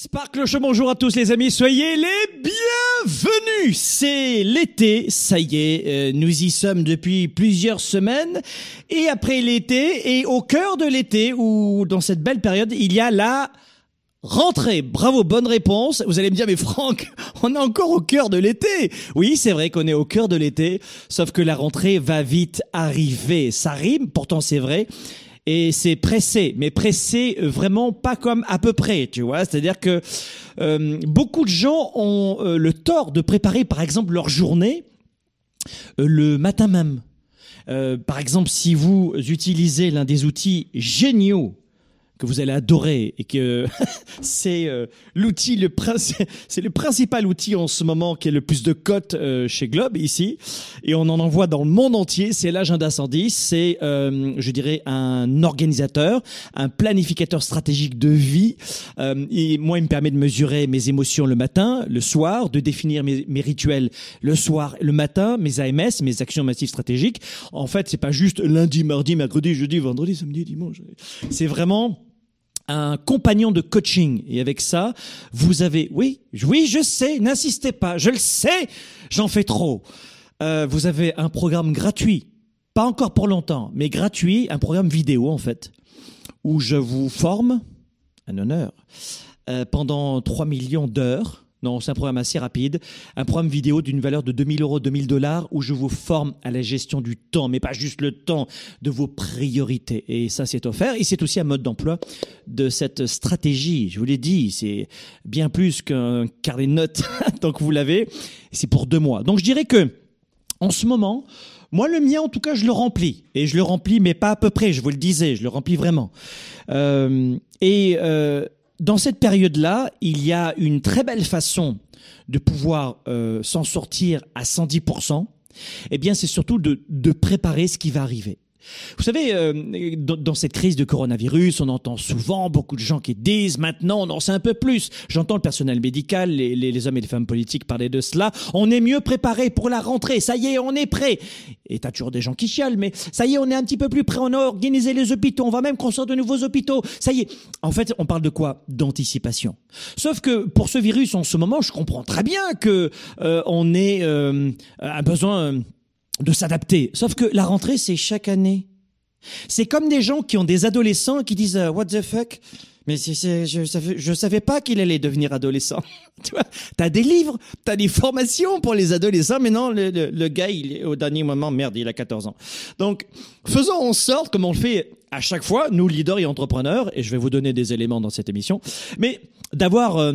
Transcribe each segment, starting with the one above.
Sparkle bonjour à tous les amis, soyez les bienvenus. C'est l'été, ça y est, euh, nous y sommes depuis plusieurs semaines. Et après l'été, et au cœur de l'été, ou dans cette belle période, il y a la rentrée. Bravo, bonne réponse. Vous allez me dire, mais Franck, on est encore au cœur de l'été. Oui, c'est vrai qu'on est au cœur de l'été, sauf que la rentrée va vite arriver. Ça rime, pourtant c'est vrai et c'est pressé, mais pressé euh, vraiment pas comme à peu près, tu vois. C'est-à-dire que euh, beaucoup de gens ont euh, le tort de préparer, par exemple, leur journée le matin même. par exemple, si vous utilisez l'un des outils géniaux que vous allez adorer et que c'est euh, l'outil le c'est le principal outil en ce moment qui est le plus de cotes euh, chez Globe ici. Et on en envoie dans le monde entier. C'est l'agenda 110 c'est euh, je dirais un organisateur un planificateur stratégique de vie. Et moi il me permet de mesurer mes émotions le matin le soir de définir mes, mes rituels le soir le matin mes AMS mes actions massives stratégiques. En fait c'est pas juste lundi mardi mercredi jeudi vendredi samedi dimanche. C'est vraiment un compagnon de coaching. Et avec ça, vous avez, oui, oui, je sais, n'insistez pas, je le sais, j'en fais trop. Euh, vous avez un programme gratuit, pas encore pour longtemps, mais gratuit, un programme vidéo en fait, où je vous forme, un honneur, euh, pendant 3 millions d'heures non, c'est un programme assez rapide, un programme vidéo d'une valeur de 2000 euros, 2000 dollars, où je vous forme à la gestion du temps, mais pas juste le temps, de vos priorités. Et ça, c'est offert. Et c'est aussi un mode d'emploi de cette stratégie. Je vous l'ai dit, c'est bien plus qu'un carnet de notes, tant que vous l'avez. C'est pour deux mois. Donc, je dirais que, en ce moment, moi, le mien, en tout cas, je le remplis. Et je le remplis, mais pas à peu près, je vous le disais, je le remplis vraiment. Euh, et euh, dans cette période-là, il y a une très belle façon de pouvoir euh, s'en sortir à 110%. Eh bien, c'est surtout de, de préparer ce qui va arriver. Vous savez, euh, dans, cette crise de coronavirus, on entend souvent beaucoup de gens qui disent maintenant on en sait un peu plus. J'entends le personnel médical, les, les, hommes et les femmes politiques parler de cela. On est mieux préparé pour la rentrée. Ça y est, on est prêt. Et t'as toujours des gens qui chialent, mais ça y est, on est un petit peu plus prêt. On a organisé les hôpitaux. On va même construire de nouveaux hôpitaux. Ça y est. En fait, on parle de quoi? D'anticipation. Sauf que pour ce virus, en ce moment, je comprends très bien que euh, on ait euh, un besoin de s'adapter. Sauf que la rentrée, c'est chaque année. C'est comme des gens qui ont des adolescents qui disent euh, What the fuck? Mais c'est, je, savais, je savais pas qu'il allait devenir adolescent. tu vois, t'as des livres, t'as des formations pour les adolescents, mais non, le, le, gars, il est au dernier moment, merde, il a 14 ans. Donc, faisons en sorte, comme on le fait à chaque fois, nous leaders et entrepreneurs, et je vais vous donner des éléments dans cette émission, mais d'avoir euh,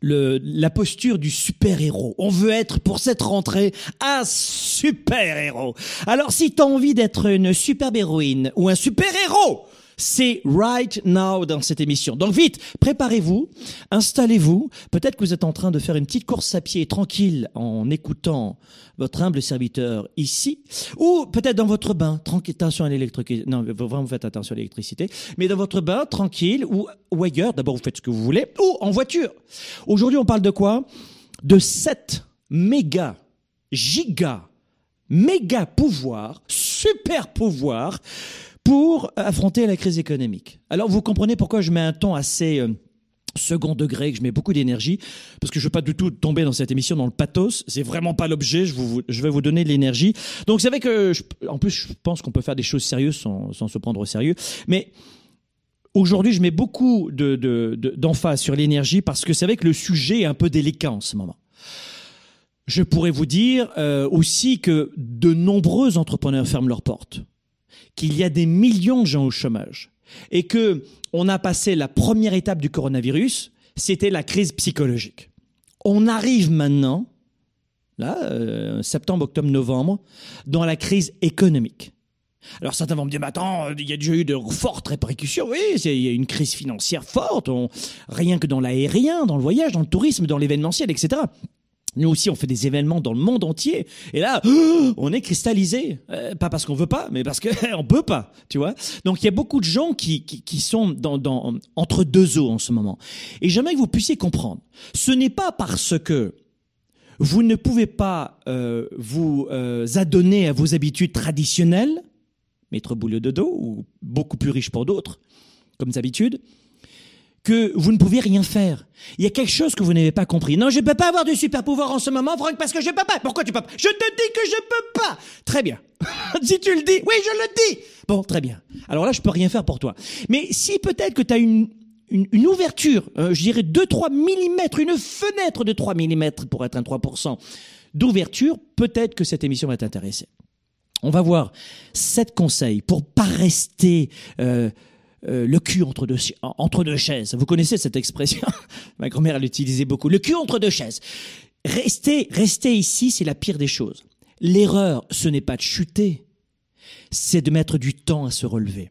le, la posture du super-héros. On veut être pour cette rentrée un super-héros. Alors si tu as envie d'être une superbe héroïne ou un super-héros, c'est right now dans cette émission. Donc vite, préparez-vous, installez-vous. Peut-être que vous êtes en train de faire une petite course à pied tranquille en écoutant votre humble serviteur ici, ou peut-être dans votre bain, tranquille, attention à l'électricité. Non, vraiment faites attention à l'électricité. Mais dans votre bain, tranquille, ou, ou ailleurs. D'abord, vous faites ce que vous voulez, ou en voiture. Aujourd'hui, on parle de quoi? De 7 méga, giga, méga pouvoir, super pouvoir pour affronter la crise économique. Alors vous comprenez pourquoi je mets un ton assez euh, second degré, que je mets beaucoup d'énergie, parce que je veux pas du tout tomber dans cette émission dans le pathos. C'est vraiment pas l'objet. Je, vais vous donner de l'énergie. Donc c'est vrai que, en plus, je pense qu'on peut faire des choses sérieuses sans, se prendre au sérieux. Mais aujourd'hui, je mets beaucoup de, sur l'énergie parce que c'est vrai que le sujet est un peu délicat en ce moment. Je pourrais vous dire euh, aussi que de nombreux entrepreneurs ferment leurs portes, qu'il y a des millions de gens au chômage et que on a passé la première étape du coronavirus, c'était la crise psychologique. On arrive maintenant, là, euh, septembre, octobre, novembre, dans la crise économique. Alors certains vont me dire, mais attends, il y a déjà eu de fortes répercussions. Oui, il y a une crise financière forte, rien que dans l'aérien, dans le voyage, dans le tourisme, dans l'événementiel, etc. Nous aussi, on fait des événements dans le monde entier. Et là, on est cristallisé. Euh, pas parce qu'on veut pas, mais parce qu'on peut pas, tu vois. Donc, il y a beaucoup de gens qui, sont entre deux eaux en ce moment. Et j'aimerais que vous puissiez comprendre. Ce n'est pas parce que vous ne pouvez pas euh, vous euh, adonner à vos habitudes traditionnelles, mettre boulot de dos, ou beaucoup plus riche pour d'autres, comme habitudes, que vous ne pouvez rien faire. Il y a quelque chose que vous n'avez pas compris. Non, je ne peux pas avoir de super pouvoir en ce moment, Franck, parce que je ne peux pas. Pourquoi tu peux pas? Je te dis que je peux pas. Très bien. si tu le dis, oui, je le dis. Bon, très bien. Alors là, je peux rien faire pour toi. Mais si peut-être que tu as une, une, ouverture, euh, je dirais 2-3 mm, une fenêtre de 3 mm pour être un 3% d'ouverture, peut-être que cette émission va t'intéresser. On va voir sept conseils pour pas rester... Euh, euh, le cul entre deux, entre deux chaises. Vous connaissez cette expression Ma grand-mère l'utilisait beaucoup. Le cul entre deux chaises. Rester, rester ici, c'est la pire des choses. L'erreur, ce n'est pas de chuter, c'est de mettre du temps à se relever.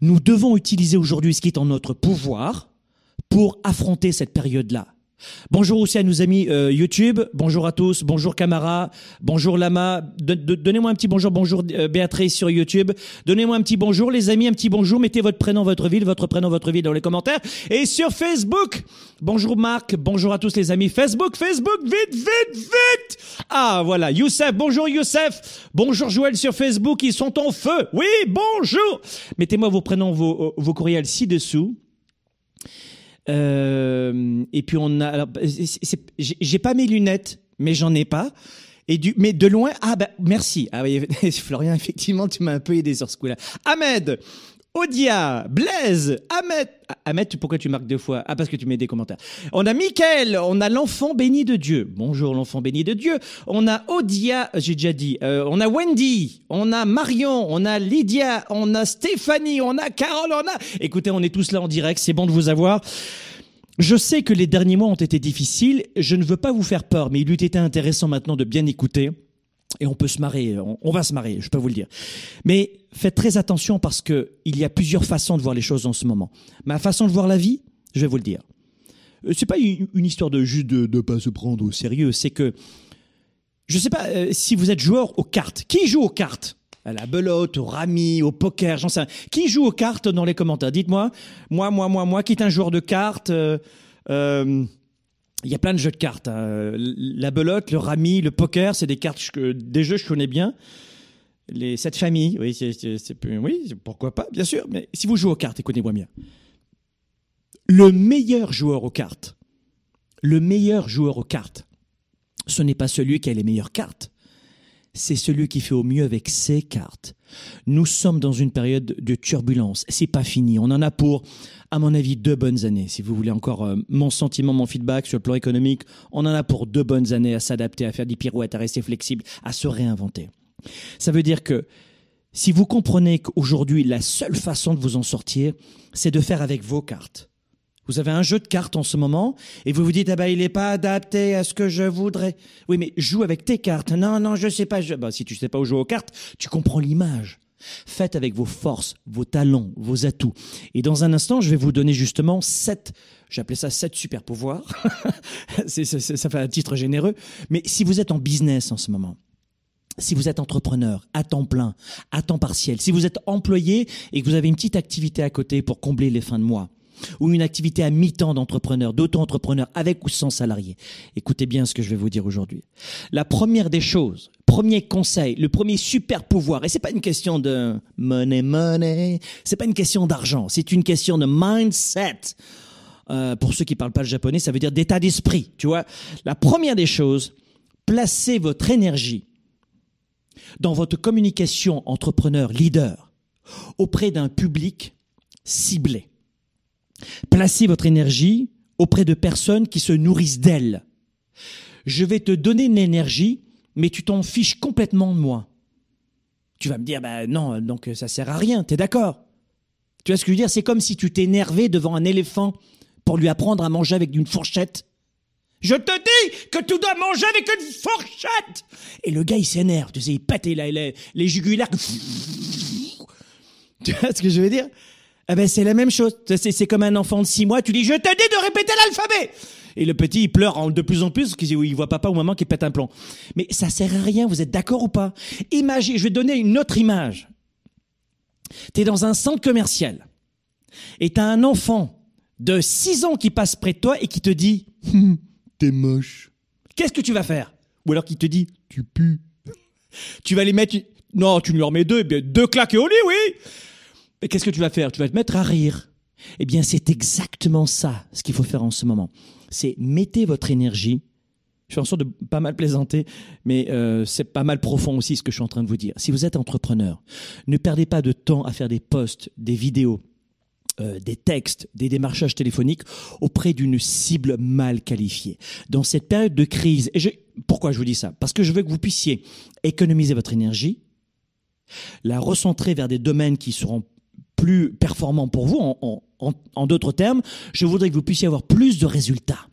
Nous devons utiliser aujourd'hui ce qui est en notre pouvoir pour affronter cette période-là. Bonjour aussi à nos amis euh, YouTube. Bonjour à tous. Bonjour Camara. Bonjour Lama. Donnez-moi un petit bonjour. Bonjour euh, Béatrice sur YouTube. Donnez-moi un petit bonjour les amis. Un petit bonjour. Mettez votre prénom, votre ville, votre prénom, votre ville dans les commentaires. Et sur Facebook. Bonjour Marc. Bonjour à tous les amis. Facebook, Facebook. Vite, vite, vite. Ah voilà. Youssef. Bonjour Youssef. Bonjour Joël sur Facebook. Ils sont en feu. Oui, bonjour. Mettez-moi vos prénoms, vos, vos courriels ci-dessous. Euh, et puis on a, j'ai pas mes lunettes, mais j'en ai pas. Et du, mais de loin, ah bah merci. Ah oui, Florian, effectivement, tu m'as un peu aidé sur ce coup-là. Ahmed, Odia, Blaise, Ahmed. Ah, Ahmed, pourquoi tu marques deux fois? Ah, parce que tu mets des commentaires. On a Mickaël, on a l'enfant béni de Dieu. Bonjour l'enfant béni de Dieu. On a Odia, j'ai déjà dit. Euh, on a Wendy, on a Marion, on a Lydia, on a Stéphanie, on a Carole, on a... Écoutez, on est tous là en direct, c'est bon de vous avoir. Je sais que les derniers mois ont été difficiles, je ne veux pas vous faire peur, mais il eût été intéressant maintenant de bien écouter et on peut se marrer, on, va se marrer, je peux vous le dire. Mais faites très attention parce que il y a plusieurs façons de voir les choses en ce moment. Ma façon de voir la vie, je vais vous le dire. Euh, c'est pas une, histoire de juste de ne pas se prendre au sérieux, c'est que je sais pas euh, si vous êtes joueur aux cartes. Qui joue aux cartes? À la belote, au rami, au poker, j'en sais. Qui joue aux cartes dans les commentaires? Dites-moi. Moi, moi, moi, moi, qui est un joueur de cartes euh, il y a plein de jeux de cartes. Hein. La belote, le rami, le poker, c'est des cartes, que, des jeux que je connais bien. Les sept familles, oui, oui, pourquoi pas, bien sûr. Mais si vous jouez aux cartes, écoutez-moi bien. Le meilleur joueur aux cartes, le meilleur joueur aux cartes, ce n'est pas celui qui a les meilleures cartes, c'est celui qui fait au mieux avec ses cartes. Nous sommes dans une période de turbulence. C'est pas fini. On en a pour, à mon avis, deux bonnes années. Si vous voulez encore euh, mon sentiment, mon feedback sur le plan économique, on en a pour deux bonnes années à s'adapter, à faire des pirouettes, à rester flexible, à se réinventer. Ça veut dire que si vous comprenez qu'aujourd'hui, la seule façon de vous en sortir, c'est de faire avec vos cartes. Vous avez un jeu de cartes en ce moment et vous vous dites ah ben il n'est pas adapté à ce que je voudrais. Oui mais joue avec tes cartes. Non non je sais pas. Bah, si tu sais pas jouer aux cartes, tu comprends l'image. Faites avec vos forces, vos talents, vos atouts. Et dans un instant, je vais vous donner justement sept, j'appelais ça sept super pouvoirs. ça fait un titre généreux. Mais si vous êtes en business en ce moment, si vous êtes entrepreneur à temps plein, à temps partiel, si vous êtes employé et que vous avez une petite activité à côté pour combler les fins de mois, ou une activité à mi-temps d'entrepreneur, d'auto-entrepreneur, avec ou sans salarié. Écoutez bien ce que je vais vous dire aujourd'hui. La première des choses, premier conseil, le premier super pouvoir, et c'est pas une question de money, money, c'est pas une question d'argent, c'est une question de mindset. Euh, pour ceux qui parlent pas le japonais, ça veut dire d'état d'esprit, tu vois. La première des choses, placez votre énergie dans votre communication entrepreneur, leader, auprès d'un public ciblé. Placez votre énergie auprès de personnes qui se nourrissent d'elle. je vais te donner une énergie, mais tu t'en fiches complètement de moi. Tu vas me dire, bah non, donc ça sert à rien, t'es d'accord? Tu vois ce que je veux dire? C'est comme si tu t'énervais devant un éléphant pour lui apprendre à manger avec une fourchette. Je te dis que tu dois manger avec une fourchette Et le gars, il s'énerve, tu sais, il pète les, les jugulaires. Tu vois ce que je veux dire? Eh ben, c'est la même chose. C'est comme un enfant de six mois, tu dis, je te dis de répéter l'alphabet et le petit, il pleure de plus en plus parce qu'il voit papa ou maman qui pète un plomb. Mais ça sert à rien, vous êtes d'accord ou pas? Imagine, je vais donner une autre image. Tu es dans un centre commercial et tu as un enfant de 6 ans qui passe près de toi et qui te dit hum, T'es moche. Qu'est-ce que tu vas faire? Ou alors qui te dit Tu pues. Tu vas les mettre. Non, tu lui en mets deux, deux claques au lit, oui. Mais qu'est-ce que tu vas faire? Tu vas te mettre à rire. Eh bien, c'est exactement ça ce qu'il faut faire en ce moment. C'est mettez votre énergie. Je fais en sorte de pas mal plaisanter, mais euh, c'est pas mal profond aussi ce que je suis en train de vous dire. Si vous êtes entrepreneur, ne perdez pas de temps à faire des posts, des vidéos, euh, des textes, des démarchages téléphoniques auprès d'une cible mal qualifiée. Dans cette période de crise, et pourquoi je vous dis ça? Parce que je veux que vous puissiez économiser votre énergie, la recentrer vers des domaines qui seront plus performant pour vous. En, d'autres termes, je voudrais que vous puissiez avoir plus de résultats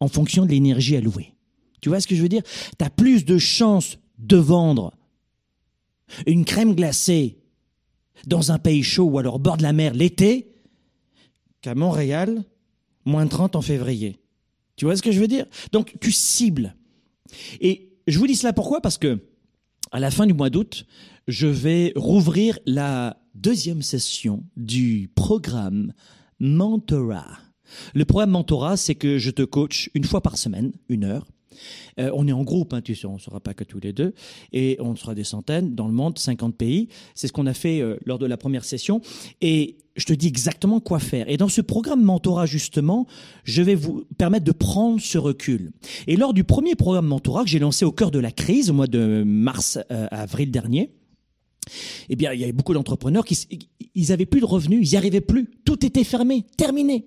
en fonction de l'énergie allouée. Tu vois ce que je veux dire? Tu as plus de chances de vendre une crème glacée dans un pays chaud ou alors au bord de la mer l'été qu'à Montréal, moins 30 en février. Tu vois ce que je veux dire? Donc tu cibles. Et je vous dis cela pourquoi? Parce que à la fin du mois d'août, je vais rouvrir la deuxième session du programme Mentora. Le programme Mentora, c'est que je te coach une fois par semaine, une heure. Euh, on est en groupe, hein, tu sais, on ne sera pas que tous les deux, et on sera des centaines dans le monde, 50 pays. C'est ce qu'on a fait euh, lors de la première session. Et je te dis exactement quoi faire. Et dans ce programme Mentora, justement, je vais vous permettre de prendre ce recul. Et lors du premier programme Mentora que j'ai lancé au cœur de la crise, au mois de mars, euh, avril dernier, eh bien, il y avait beaucoup d'entrepreneurs qui, ils avaient plus de revenus, ils n'y arrivaient plus. Tout était fermé, terminé.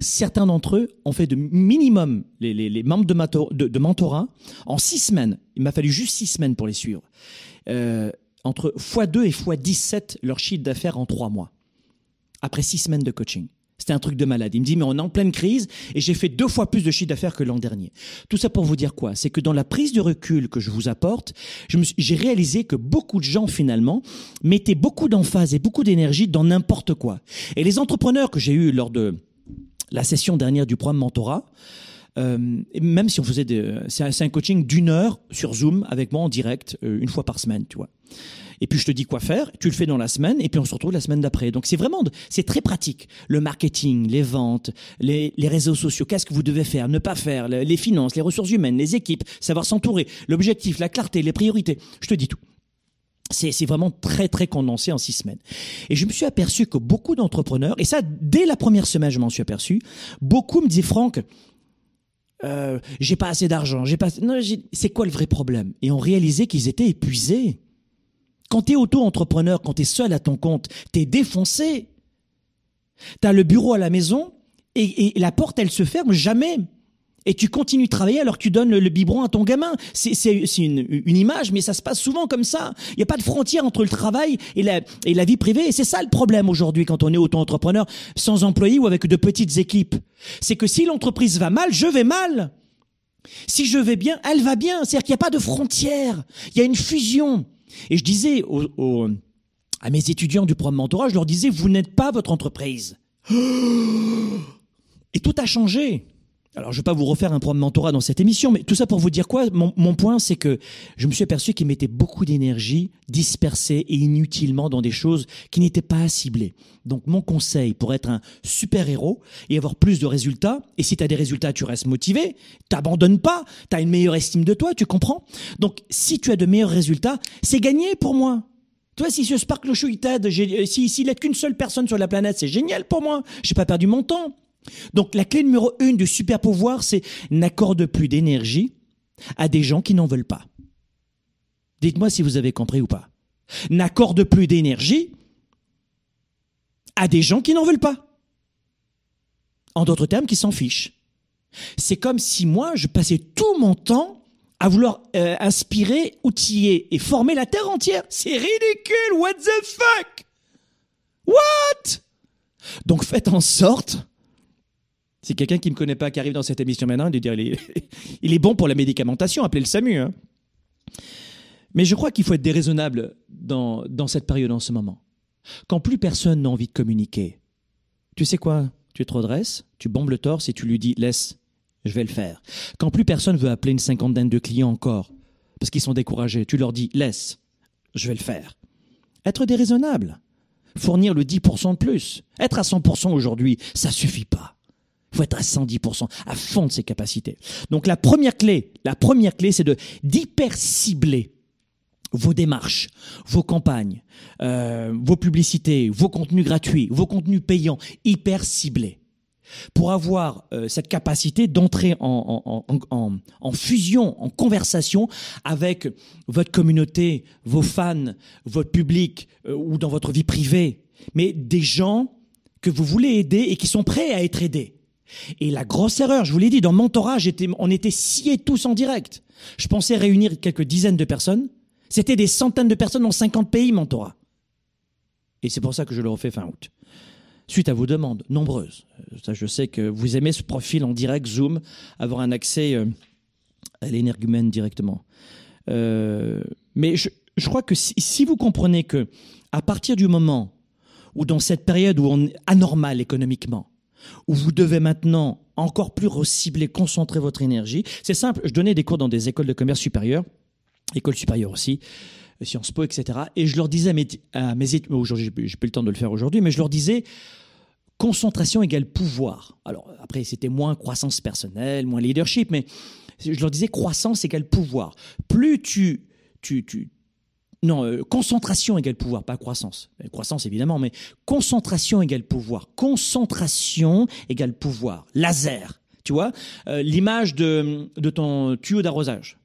Certains d'entre eux ont fait de minimum les, membres de, mentorat en six semaines. Il m'a fallu juste six semaines pour les suivre. Euh, entre x2 et x17 leur chiffre d'affaires en trois mois. Après six semaines de coaching. C'était un truc de malade. Il me dit, mais on est en pleine crise et j'ai fait deux fois plus de chiffre d'affaires que l'an dernier. Tout ça pour vous dire quoi? C'est que dans la prise de recul que je vous apporte, j'ai réalisé que beaucoup de gens finalement mettaient beaucoup d'emphase et beaucoup d'énergie dans n'importe quoi. Et les entrepreneurs que j'ai eus lors de la session dernière du programme Mentorat, euh, même si on faisait c'est un, coaching d'une heure sur Zoom avec moi en direct euh, une fois par semaine, tu vois et puis je te dis quoi faire, tu le fais dans la semaine, et puis on se retrouve la semaine d'après. Donc c'est vraiment, c'est très pratique. Le marketing, les ventes, les, réseaux sociaux, qu'est-ce que vous devez faire, ne pas faire, les finances, les ressources humaines, les équipes, savoir s'entourer, l'objectif, la clarté, les priorités. Je te dis tout. C'est vraiment très très condensé en six semaines. Et je me suis aperçu que beaucoup d'entrepreneurs, et ça dès la première semaine je m'en suis aperçu, beaucoup me disaient Franck, euh, j'ai pas assez d'argent, j'ai pas. Non, c'est quoi le vrai problème? Et on réalisait qu'ils étaient épuisés. Quand tu es auto-entrepreneur, quand tu es seul à ton compte, tu es défoncé. Tu as le bureau à la maison et, la porte, elle se ferme jamais. Et tu continues de travailler alors que tu donnes le, biberon à ton gamin. C'est une, image, mais ça se passe souvent comme ça. Il n'y a pas de frontière entre le travail et la, et la vie privée. Et c'est ça le problème aujourd'hui quand on est auto-entrepreneur, sans employés ou avec de petites équipes. C'est que si l'entreprise va mal, je vais mal. Si je vais bien, elle va bien. C'est-à-dire qu'il n'y a pas de frontière. Il y a une fusion. Et je disais à mes étudiants du programme mentorat, je leur disais, vous n'êtes pas votre entreprise. Et tout a changé. Alors, je ne vais pas vous refaire un programme mentorat dans cette émission, mais tout ça pour vous dire quoi? Mon, mon point, c'est que je me suis aperçu qu'ils mettaient beaucoup d'énergie dispersée et inutilement dans des choses qui n'étaient pas ciblées. Donc, mon conseil pour être un super-héros et avoir plus de résultats, et si tu as des résultats, tu restes motivé, t'abandonnes pas, tu as une meilleure estime de toi, tu comprends? Donc, si tu as de meilleurs résultats, c'est gagné pour moi. Toi, si ce Sparkle Show, il t'aide, s'il si, n'est qu'une seule personne sur la planète, c'est génial pour moi. J'ai pas perdu mon temps. Donc la clé numéro une du super pouvoir, c'est n'accorde plus d'énergie à des gens qui n'en veulent pas. Dites-moi si vous avez compris ou pas. N'accorde plus d'énergie à des gens qui n'en veulent pas. En d'autres termes, qui s'en fichent. C'est comme si moi, je passais tout mon temps à vouloir euh, inspirer, outiller et former la terre entière. C'est ridicule. What the fuck? What? Donc faites en sorte c'est quelqu'un qui ne me connaît pas qui arrive dans cette émission maintenant de dire il est, bon pour la médicamentation, appelez le SAMU. Hein. Mais je crois qu'il faut être déraisonnable dans, dans cette période en ce moment. Quand plus personne n'a envie de communiquer, tu sais quoi? Tu te redresses, tu bombes le torse et tu lui dis laisse, je vais le faire. Quand plus personne veut appeler une cinquantaine de clients encore, parce qu'ils sont découragés, tu leur dis laisse, je vais le faire. Être déraisonnable, fournir le 10% de plus, être à 100% aujourd'hui, ça suffit pas. Il faut être à 110%, à fond de ses capacités. Donc la première clé, la première clé, c'est de d'hyper cibler vos démarches, vos campagnes, euh, vos publicités, vos contenus gratuits, vos contenus payants, hyper ciblés, pour avoir euh, cette capacité d'entrer en, fusion, en conversation avec votre communauté, vos fans, votre public euh, ou dans votre vie privée, mais des gens que vous voulez aider et qui sont prêts à être aidés. Et la grosse erreur, je vous l'ai dit, dans Mentorat, on était sciés tous en direct. Je pensais réunir quelques dizaines de personnes. C'était des centaines de personnes dans 50 pays, Mentorat. Et c'est pour ça que je le refais fin août. Suite à vos demandes, nombreuses. Ça, je sais que vous aimez ce profil en direct, Zoom, avoir un accès euh, à l'énergumène directement. Euh, mais je, crois que si, si, vous comprenez que, à partir du moment où dans cette période où on est anormal économiquement, où vous devez maintenant encore plus recibler, concentrer votre énergie. C'est simple, je donnais des cours dans des écoles de commerce supérieures, écoles supérieures aussi, euh, Sciences Po, etc. Et je leur disais à mes, à mes étudiants, plus le temps de le faire aujourd'hui, mais je leur disais, concentration égale pouvoir. Alors après, c'était moins croissance personnelle, moins leadership, mais je leur disais croissance égale pouvoir. Plus tu, tu, tu, non, euh, concentration égale pouvoir, pas croissance. Euh, croissance évidemment, mais concentration égale pouvoir. Concentration égale pouvoir. Laser. Tu vois, euh, l'image de, de ton tuyau d'arrosage.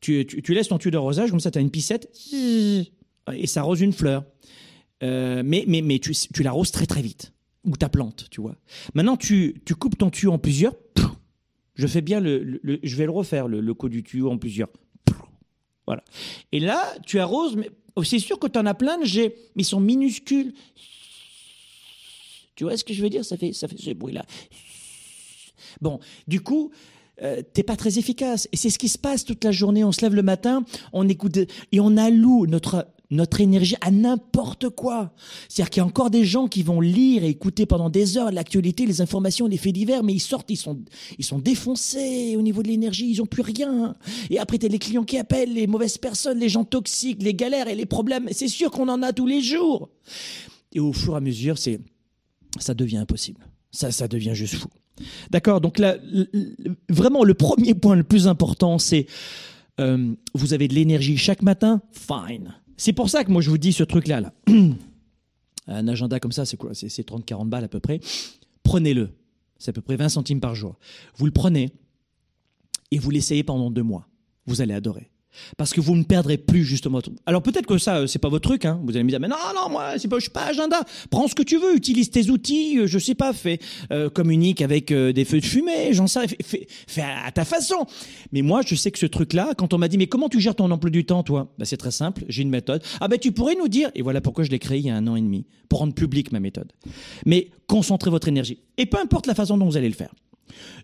Tu, tu, laisses ton tuyau d'arrosage, comme ça tu as une piscette, et ça arrose une fleur. mais mais, mais tu, tu l'arroses très très vite. Ou ta plante, tu vois. Maintenant, tu, tu coupes ton tuyau en plusieurs. Je fais bien le, je vais le refaire, le, le coup du tuyau en plusieurs. Voilà. Et là, tu arroses, mais oh, c'est sûr que tu en as plein de jets, mais ils sont minuscules. Tu vois ce que je veux dire? Ça fait, ça fait ce bruit-là. Bon, du coup, euh, t'es pas très efficace. Et c'est ce qui se passe toute la journée. On se lève le matin, on écoute et on alloue notre notre énergie à n'importe quoi. C'est-à-dire qu'il y a encore des gens qui vont lire et écouter pendant des heures l'actualité, les informations, les faits divers, mais ils sortent, ils sont, ils sont défoncés au niveau de l'énergie, ils ont plus rien. Et après, t'as les clients qui appellent, les mauvaises personnes, les gens toxiques, les galères et les problèmes. C'est sûr qu'on en a tous les jours. Et au fur et à mesure, c'est, ça devient impossible. Ça, ça devient juste fou. D'accord. Donc là, vraiment, le premier point le plus important, c'est euh, vous avez de l'énergie chaque matin, fine. C'est pour ça que moi je vous dis ce truc-là. Là. Un agenda comme ça, c'est quoi? C'est 30-40 balles à peu près. Prenez-le. C'est à peu près 20 centimes par jour. Vous le prenez et vous l'essayez pendant deux mois. Vous allez adorer parce que vous ne perdrez plus justement. Alors peut-être que ça, euh, c'est pas votre truc. Hein. Vous allez me dire, mais non, non, moi, c'est pas, je suis pas agenda. Prends ce que tu veux, utilise tes outils. Euh, je sais pas, fais, euh, communique avec des feux de fumée. J'en sais, fais, fais, à ta façon. Mais moi, je sais que ce truc-là, quand on m'a dit, mais comment tu gères ton emploi du temps, toi? Bah, c'est très simple. J'ai une méthode. Ah ben, tu pourrais nous dire. Et voilà pourquoi je l'ai créé il y a un an et demi pour rendre public ma méthode. Mais concentrez votre énergie et peu importe la façon dont vous allez le faire.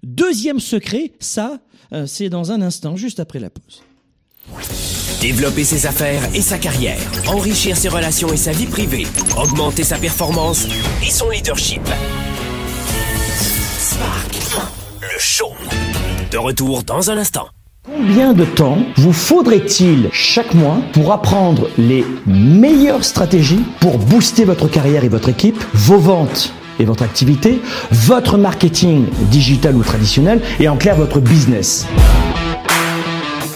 Deuxième secret, ça, c'est dans un instant, juste après la pause. Développer ses affaires et sa carrière, enrichir ses relations et sa vie privée, augmenter sa performance et son leadership. Spark, le show. De retour dans un instant. Combien de temps vous faudrait-il chaque mois pour apprendre les meilleures stratégies pour booster votre carrière et votre équipe, vos ventes et votre activité, votre marketing digital ou traditionnel et en clair votre business?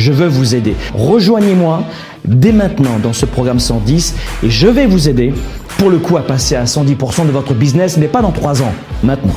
je veux vous aider. Rejoignez-moi dès maintenant dans ce programme 110 et je vais vous aider pour le coup à passer à 110% de votre business, mais pas dans 3 ans, maintenant.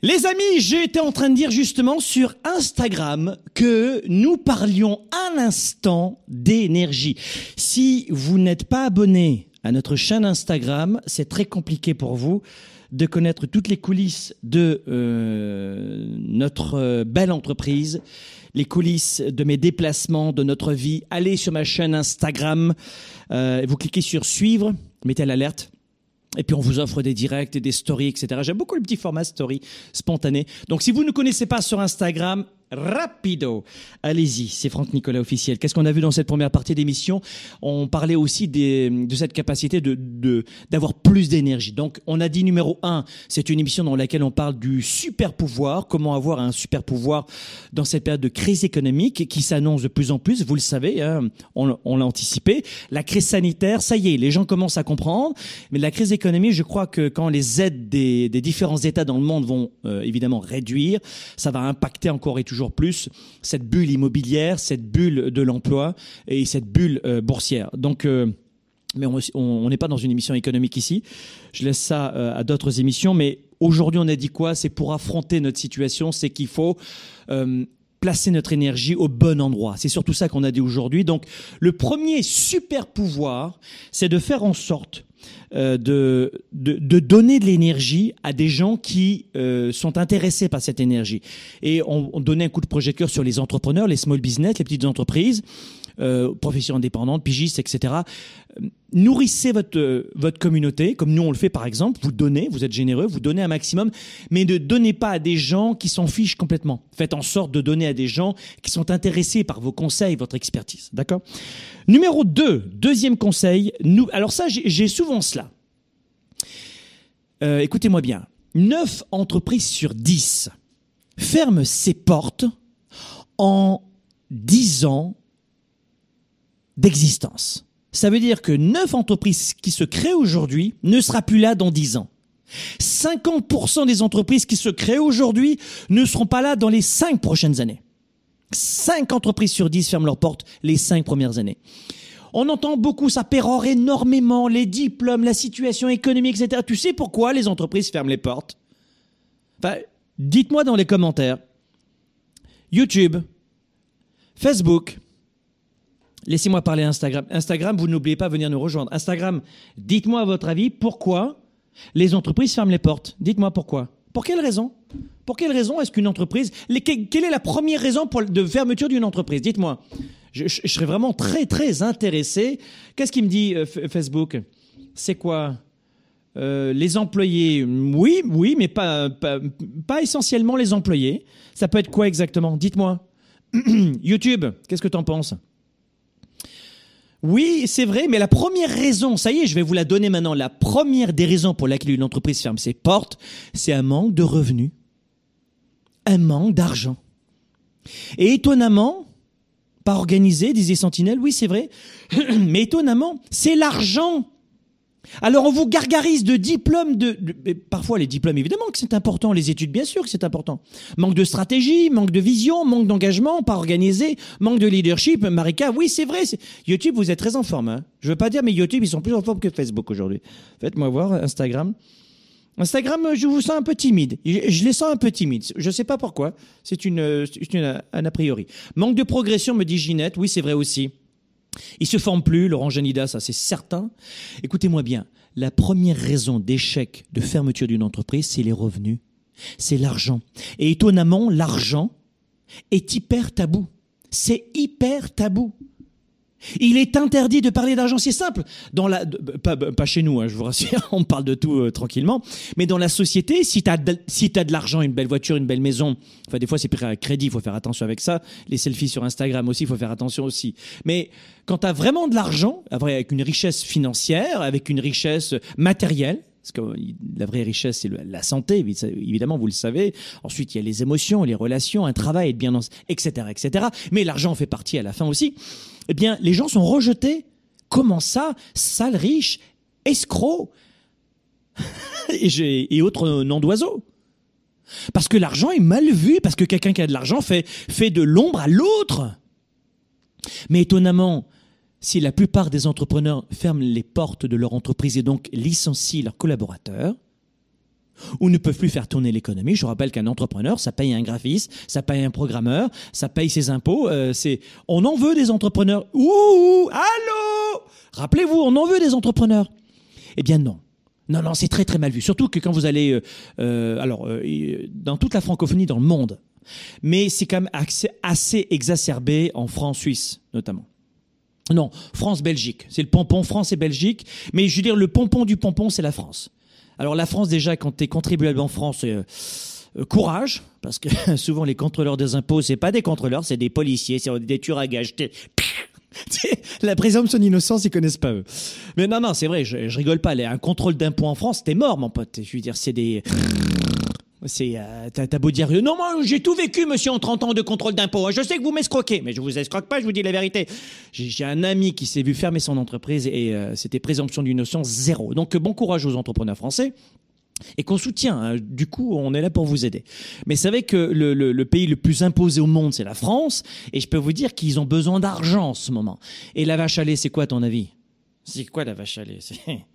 Les amis, j'étais en train de dire justement sur Instagram que nous parlions un instant d'énergie. Si vous n'êtes pas abonné à notre chaîne Instagram, c'est très compliqué pour vous de connaître toutes les coulisses de euh, notre euh, belle entreprise, les coulisses de mes déplacements, de notre vie. Allez sur ma chaîne Instagram, euh, vous cliquez sur suivre, mettez l'alerte et puis on vous offre des directs et des stories, etc. J'aime beaucoup le petit format story spontané. Donc si vous ne connaissez pas sur Instagram, rapido. Allez-y, c'est Franck Nicolas officiel. Qu'est-ce qu'on a vu dans cette première partie d'émission? On parlait aussi de cette capacité de d'avoir plus d'énergie. Donc on a dit numéro un, c'est une émission dans laquelle on parle du super pouvoir, comment avoir un super pouvoir dans cette période de crise économique qui s'annonce de plus en plus. Vous le savez, hein, on, l'a anticipé. La crise sanitaire, ça y est, les gens commencent à comprendre. Mais la crise économique, je crois que quand les aides des, des différents États dans le monde vont euh, évidemment réduire, ça va impacter encore et toujours plus cette bulle immobilière, cette bulle de l'emploi et cette bulle euh, boursière. Donc euh, mais on n'est pas dans une émission économique ici. Je laisse ça euh, à d'autres émissions. Mais aujourd'hui, on a dit quoi? C'est pour affronter notre situation, c'est qu'il faut placer notre énergie au bon endroit. C'est surtout ça qu'on a dit aujourd'hui. Donc, le premier super pouvoir, c'est de faire en sorte euh, de, de, donner de l'énergie à des gens qui euh, sont intéressés par cette énergie. Et on, on, donnait un coup de projecteur sur les entrepreneurs, les small business, les petites entreprises. Euh, professions indépendantes, pigistes, etc. Euh, nourrissez votre euh, votre communauté, comme nous on le fait par exemple. Vous donnez, vous êtes généreux, vous donnez un maximum, mais ne donnez pas à des gens qui s'en fichent complètement. Faites en sorte de donner à des gens qui sont intéressés par vos conseils, votre expertise. D'accord? Numéro 2, deuxième conseil. Nous, alors ça, j'ai souvent cela. Euh, écoutez-moi bien. 9 entreprises sur 10 ferment ses portes en 10 ans d'existence. Ça veut dire que 9 entreprises qui se créent aujourd'hui ne sera plus là dans 10 ans. 50% des entreprises qui se créent aujourd'hui ne seront pas là dans les 5 prochaines années. 5 entreprises sur 10 ferment leurs portes les 5 premières années. On entend beaucoup, ça pérore énormément, les diplômes, la situation économique, etc. Tu sais pourquoi les entreprises ferment les portes? Dites-moi dans les commentaires. YouTube, Facebook, laissez-moi parler Instagram. Instagram, vous n'oubliez pas de venir nous rejoindre. Instagram, dites-moi votre avis pourquoi les entreprises ferment les portes? Dites-moi pourquoi. Pour quelle raison? Pour quelle raison est-ce qu'une entreprise... Quelle est la première raison de fermeture d'une entreprise? Dites-moi. Je, serais vraiment très, très intéressé. Qu'est-ce qu'il me dit euh, Facebook? C'est quoi? Euh, les employés, oui, oui, mais pas, pas, essentiellement les employés. Ça peut être quoi exactement? Dites-moi. YouTube, qu'est-ce que tu en penses? Oui, c'est vrai, mais la première raison, ça y est, je vais vous la donner maintenant, la première des raisons pour laquelle une entreprise ferme ses portes, c'est un manque de revenus, un manque d'argent. Et étonnamment, pas organisé, disait Sentinelle, oui c'est vrai, mais étonnamment, c'est l'argent alors on vous gargarise de diplômes, de, parfois les diplômes évidemment que c'est important, les études bien sûr que c'est important. Manque de stratégie, manque de vision, manque d'engagement, pas organisé, manque de leadership. Marika, oui c'est vrai. YouTube, vous êtes très en forme. Hein. Je veux pas dire, mais YouTube ils sont plus en forme que Facebook aujourd'hui. Faites-moi voir Instagram. Instagram, je vous sens un peu timide. Je, les sens un peu timides. Je sais pas pourquoi. C'est un a priori. Manque de progression, me dit Ginette. Oui, c'est vrai aussi. Il se forme plus, Laurent Janida, ça c'est certain. Écoutez-moi bien, la première raison d'échec de fermeture d'une entreprise, c'est les revenus, c'est l'argent. Et étonnamment, l'argent est hyper tabou. C'est hyper tabou. Il est interdit de parler d'argent, c'est simple. Dans la, pas, pas chez nous, hein, je vous rassure, on parle de tout euh, tranquillement. Mais dans la société, si tu as, de, si de l'argent, une belle voiture, une belle maison, enfin des fois c'est pris à crédit, il faut faire attention avec ça. Les selfies sur Instagram aussi, il faut faire attention aussi. Mais quand tu as vraiment de l'argent, avec une richesse financière, avec une richesse matérielle, parce que la vraie richesse, c'est la santé, évidemment, vous le savez. Ensuite, il y a les émotions, les relations, un travail, être bien dans, etc., etc. Mais l'argent fait partie à la fin aussi eh bien, les gens sont rejetés. Comment ça Sale riche, escroc et, autres noms d'oiseaux? Parce que l'argent est mal vu, parce que quelqu'un qui a de l'argent fait de l'ombre à l'autre. Mais étonnamment, si la plupart des entrepreneurs ferment les portes de leur entreprise et donc licencient leurs collaborateurs, ou ne peuvent plus faire tourner l'économie. Je rappelle qu'un entrepreneur, ça paye un graphiste, ça paye un programmeur, ça paye ses impôts. Euh, c'est, on en veut des entrepreneurs. Ouh, allô? Rappelez-vous, on en veut des entrepreneurs. Eh bien non. Non, non, c'est très très mal vu. Surtout que quand vous allez, euh, euh alors, euh, dans toute la francophonie, dans le monde, mais c'est quand même assez, exacerbé en France-Suisse notamment. Non, France-Belgique. C'est le pompon France et Belgique. Mais je veux dire, le pompon du pompon, c'est la France. Alors la France déjà, quand tu es contribuable en France, euh, euh, courage, parce que souvent les contrôleurs des impôts, c'est pas des contrôleurs, c'est des policiers, c'est des tueurs à gages. La présomption d'innocence, ils connaissent pas eux. Mais non, non, c'est vrai, je, rigole pas. Un contrôle d'impôts en France, t'es mort, mon pote. Je veux dire, c'est des. C'est, euh, t'as beau dire, non, moi, j'ai tout vécu, monsieur, en 30 ans de contrôle d'impôts. Je sais que vous m'escroquez, mais je vous escroque pas, je vous dis la vérité. J'ai un ami qui s'est vu fermer son entreprise et euh, c'était présomption d'innocence zéro. Donc, bon courage aux entrepreneurs français et qu'on soutient. Hein. Du coup, on est là pour vous aider. Mais savez que le, le, pays le plus imposé au monde, c'est la France, et je peux vous dire qu'ils ont besoin d'argent en ce moment. Et la vache à lait, c'est quoi à ton avis? C'est quoi la vache à lait?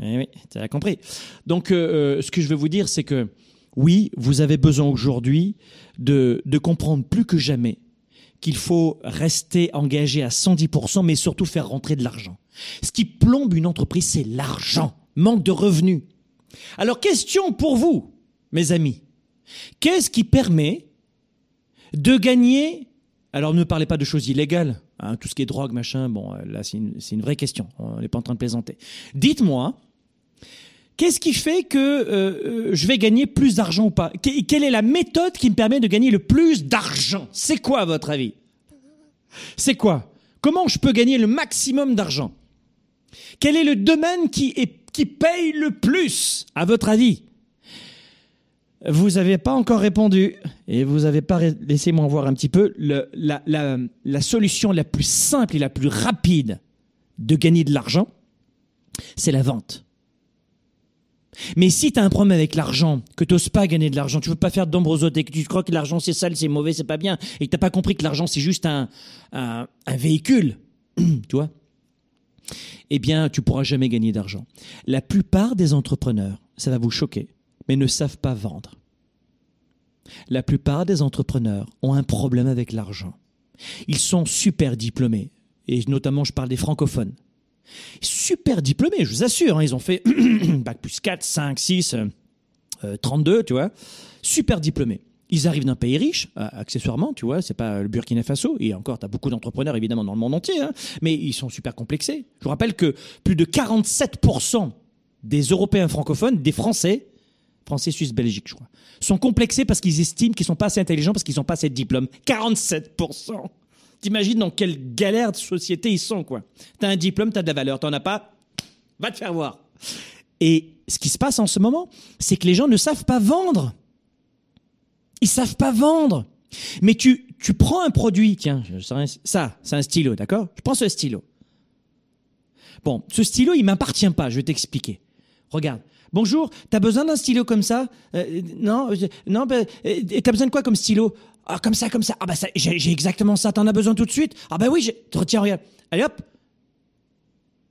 Oui, tu as compris. Donc, euh, ce que je veux vous dire, c'est que oui, vous avez besoin aujourd'hui de, comprendre plus que jamais qu'il faut rester engagé à 110%, mais surtout faire rentrer de l'argent. Ce qui plombe une entreprise, c'est l'argent, manque de revenus. Alors, question pour vous, mes amis. Qu'est-ce qui permet de gagner Alors ne parlez pas de choses illégales, hein, tout ce qui est drogue, machin, bon, euh, là c'est une, une, vraie question, on n'est pas en train de plaisanter. Dites-moi, qu'est-ce qui fait que euh, euh, je vais gagner plus d'argent ou pas? Quelle est la méthode qui me permet de gagner le plus d'argent? C'est quoi à votre avis? C'est quoi? Comment je peux gagner le maximum d'argent? Quel est le domaine qui, est, paye le plus, à votre avis? Vous n'avez pas encore répondu et vous n'avez pas laissé-moi voir un petit peu la, solution la plus simple et la plus rapide de gagner de l'argent, c'est la vente. Mais si tu as un problème avec l'argent, que tu n'oses pas gagner de l'argent, tu veux pas faire d'ombre et que tu crois que l'argent c'est sale, c'est mauvais, c'est pas bien, et que tu n'as pas compris que l'argent c'est juste un, un, un véhicule, tu vois, eh bien tu pourras jamais gagner d'argent. La plupart des entrepreneurs, ça va vous choquer, mais ne savent pas vendre. La plupart des entrepreneurs ont un problème avec l'argent. Ils sont super diplômés, et notamment je parle des francophones. Super diplômés, je vous assure, hein, ils ont fait bac plus 4, 5, 6, 32, tu vois. Super diplômés. Ils arrivent d'un pays riche, accessoirement, tu vois, c'est pas le Burkina Faso, et encore, tu as beaucoup d'entrepreneurs évidemment dans le monde entier, hein, mais ils sont super complexés. Je vous rappelle que plus de 47% des Européens francophones, des Français, Français, Suisse, Belgique, je crois, sont complexés parce qu'ils estiment qu'ils sont pas assez intelligents parce qu'ils n'ont pas assez de diplômes. 47%. T'imagines dans quelle galère de société ils sont, quoi. T'as un diplôme, t'as de la valeur. T'en as pas, va te faire voir. Et ce qui se passe en ce moment, c'est que les gens ne savent pas vendre. Ils savent pas vendre. Mais tu, tu prends un produit, tiens, ça, c'est un stylo, d'accord? Je prends ce stylo. Bon, ce stylo, il m'appartient pas, je vais t'expliquer. Regarde, Bonjour, t'as besoin d'un stylo comme ça? Euh, Non, non, bah, t'as besoin de quoi comme stylo? Ah, comme ça, comme ça. Ah bah j'ai exactement ça. T'en as besoin tout de suite? Ah bah oui, retiens, regarde. Allez hop.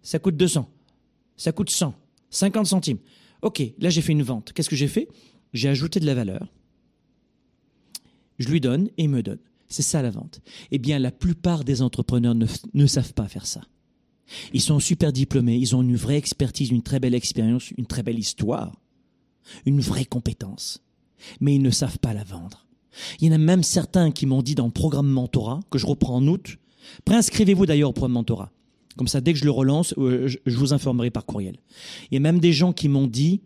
Ça coûte 200. Ça coûte 100. 50 centimes. Ok, là j'ai fait une vente. Qu'est-ce que j'ai fait? J'ai ajouté de la valeur. Je lui donne et il me donne. C'est ça la vente. Eh bien, la plupart des entrepreneurs ne savent pas faire ça. Ils sont super diplômés, ils ont une vraie expertise, une très belle expérience, une très belle histoire, une vraie compétence. Mais ils ne savent pas la vendre. Il y en a même certains qui m'ont dit dans le programme mentorat, que je reprends en août, préinscrivez-vous d'ailleurs au programme mentorat. Comme ça, dès que je le relance, euh, je vous informerai par courriel. Il y a même des gens qui m'ont dit,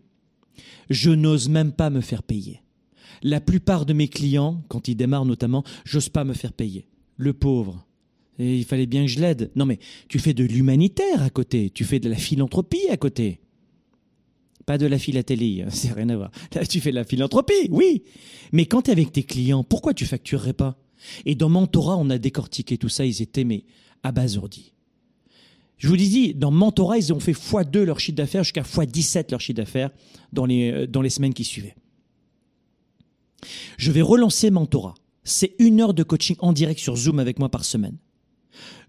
je n'ose même pas me faire payer. La plupart de mes clients, quand ils démarrent notamment, j'ose pas me faire payer. Le pauvre, il fallait bien que je l'aide. Non mais tu fais de l'humanitaire à côté, tu fais de la philanthropie à côté. Pas de la philatélie, hein, c'est rien à voir. Tu fais de la philanthropie, oui. Mais quand tu es avec tes clients, pourquoi tu facturerais pas? Et dans Mentorat, on a décortiqué tout ça, ils étaient mais abasourdis. Je vous dis, dans Mentorat, ils ont fait x2 leur chiffre d'affaires jusqu'à x17 leur chiffre d'affaires dans les, euh, dans les semaines qui suivaient. Je vais relancer Mentorat. C'est une heure de coaching en direct sur Zoom avec moi par semaine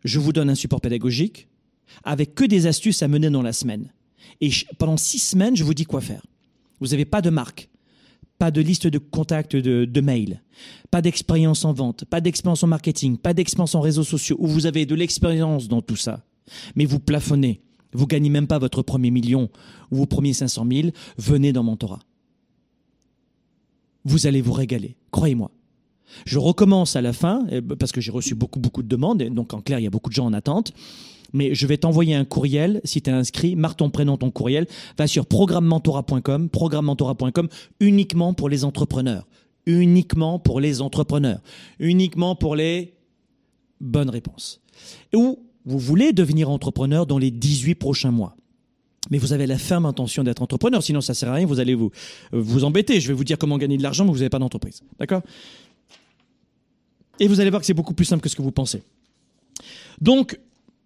je vous donne un support pédagogique avec que des astuces à mener dans la semaine. Et pendant six semaines, je vous dis quoi faire. Vous n'avez pas de marque, pas de liste de contacts de, mail, pas d'expérience en vente, pas d'expérience en marketing, pas d'expérience en réseaux sociaux, où vous avez de l'expérience dans tout ça. Mais vous plafonnez. Vous gagnez même pas votre premier million ou vos premiers 500 000. Venez dans Mentorat. Vous allez vous régaler. Croyez-moi. Je recommence à la fin, parce que j'ai reçu beaucoup, beaucoup de demandes, et donc en clair, il y a beaucoup de gens en attente. Mais je vais t'envoyer un courriel, si tu es inscrit, marque ton prénom, ton courriel, va sur programmementora.com, programmementora.com, uniquement pour les entrepreneurs. Uniquement pour les entrepreneurs. Uniquement pour les bonnes réponses. Ou vous voulez devenir entrepreneur dans les 18 prochains mois mais vous avez la ferme intention d'être entrepreneur, sinon ça sert à rien, vous allez vous, vous embêter. Je vais vous dire comment gagner de l'argent, mais vous n'avez pas d'entreprise. D'accord? Et vous allez voir que c'est beaucoup plus simple que ce que vous pensez. Donc,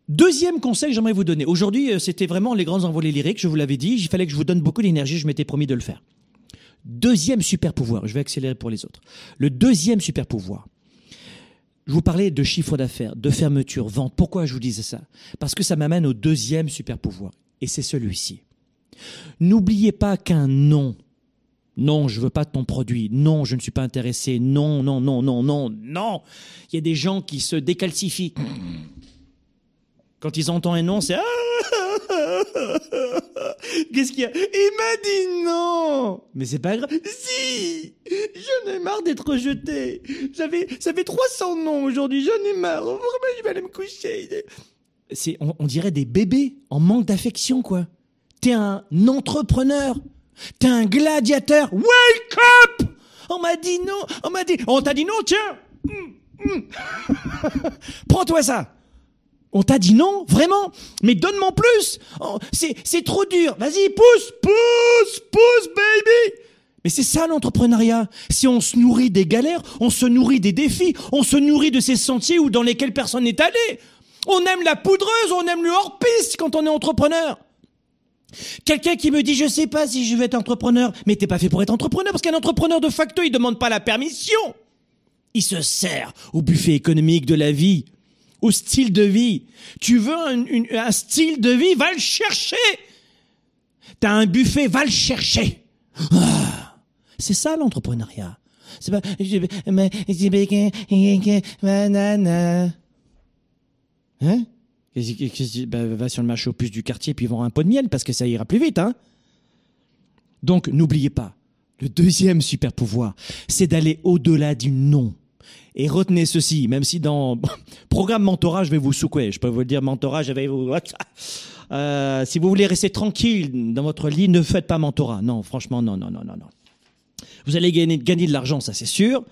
deuxième conseil que j'aimerais vous donner. Aujourd'hui, euh, c'était vraiment les grands envolées lyriques, je vous l'avais dit. Il fallait que je vous donne beaucoup d'énergie, je m'étais promis de le faire. Deuxième super pouvoir, je vais accélérer pour les autres. Le deuxième super pouvoir. Je vous parlais de chiffre d'affaires, de fermeture, vente. Pourquoi je vous disais ça? Parce que ça m'amène au deuxième super pouvoir. Et c'est celui-ci. N'oubliez pas qu'un nom non, je veux pas de ton produit. Non, je ne suis pas intéressé. Non, non, non, non, non, non. Il y a des gens qui se décalcifient. Quand ils entendent un non, c'est Qu'est-ce qu'il y a? Il m'a dit non Mais c'est pas grave. Si J'en ai marre d'être rejeté. J'avais, ça fait 300 noms aujourd'hui, j'en ai marre. Vraiment, je vais aller me coucher. C'est, on, on dirait des bébés en manque d'affection, quoi. T'es un entrepreneur. T'es un gladiateur. Wake up On m'a dit non. On m'a dit. On t'a dit non, tiens. Prends-toi ça. On t'a dit non, vraiment? Mais donne-moi plus Oh, C'est c'est trop dur. Vas-y, pousse, pousse, pousse, baby Mais c'est ça l'entrepreneuriat. Si on se nourrit des galères, on se nourrit des défis, on se nourrit de ces sentiers où dans lesquels personne n'est allé. On aime la poudreuse, on aime le hors-piste quand on est entrepreneur. Quelqu'un qui me dit je sais pas si je vais être entrepreneur, mais t'es pas fait pour être entrepreneur parce qu'un entrepreneur de facto il demande pas la permission. Il se sert au buffet économique de la vie, au style de vie. Tu veux un, style de vie, va le chercher. T'as un buffet, va le chercher. Ah, c'est ça l'entrepreneuriat. C'est pas. Hein Bah, Va sur le marché aux puces du quartier puis vends un pot de miel parce que ça ira plus vite. Hein Donc n'oubliez pas, le deuxième super pouvoir, c'est d'aller au-delà du non. Et retenez ceci, même si dans programme mentorat, je vais vous secouer. Je peux vous le dire, mentorat, je vais vous... Euh, si vous voulez rester tranquille dans votre lit, ne faites pas mentorat. Non, franchement, non, non, non, non, non. Vous allez gagner, gagner de l'argent, ça c'est sûr,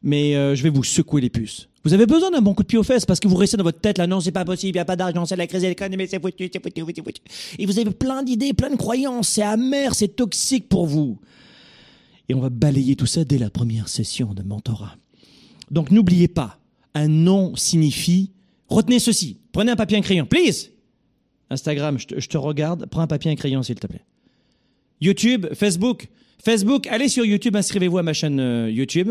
mais euh, je vais vous secouer les puces. Vous avez besoin d'un bon coup de pied aux fesses parce que vous restez dans votre tête là, non, c'est pas possible, il n'y a pas d'argent, c'est la crise de l'économie, c'est foutu, c'est foutu, c'est foutu. Et vous avez plein d'idées, plein de croyances, c'est amer, c'est toxique pour vous. Et on va balayer tout ça dès la première session de mentorat. Donc n'oubliez pas, un non signifie, retenez ceci, prenez un papier et un crayon, please. Instagram, je te, je te regarde, prends un papier et un crayon s'il te plaît. YouTube, Facebook. Facebook, allez sur YouTube, inscrivez-vous à ma chaîne euh, YouTube,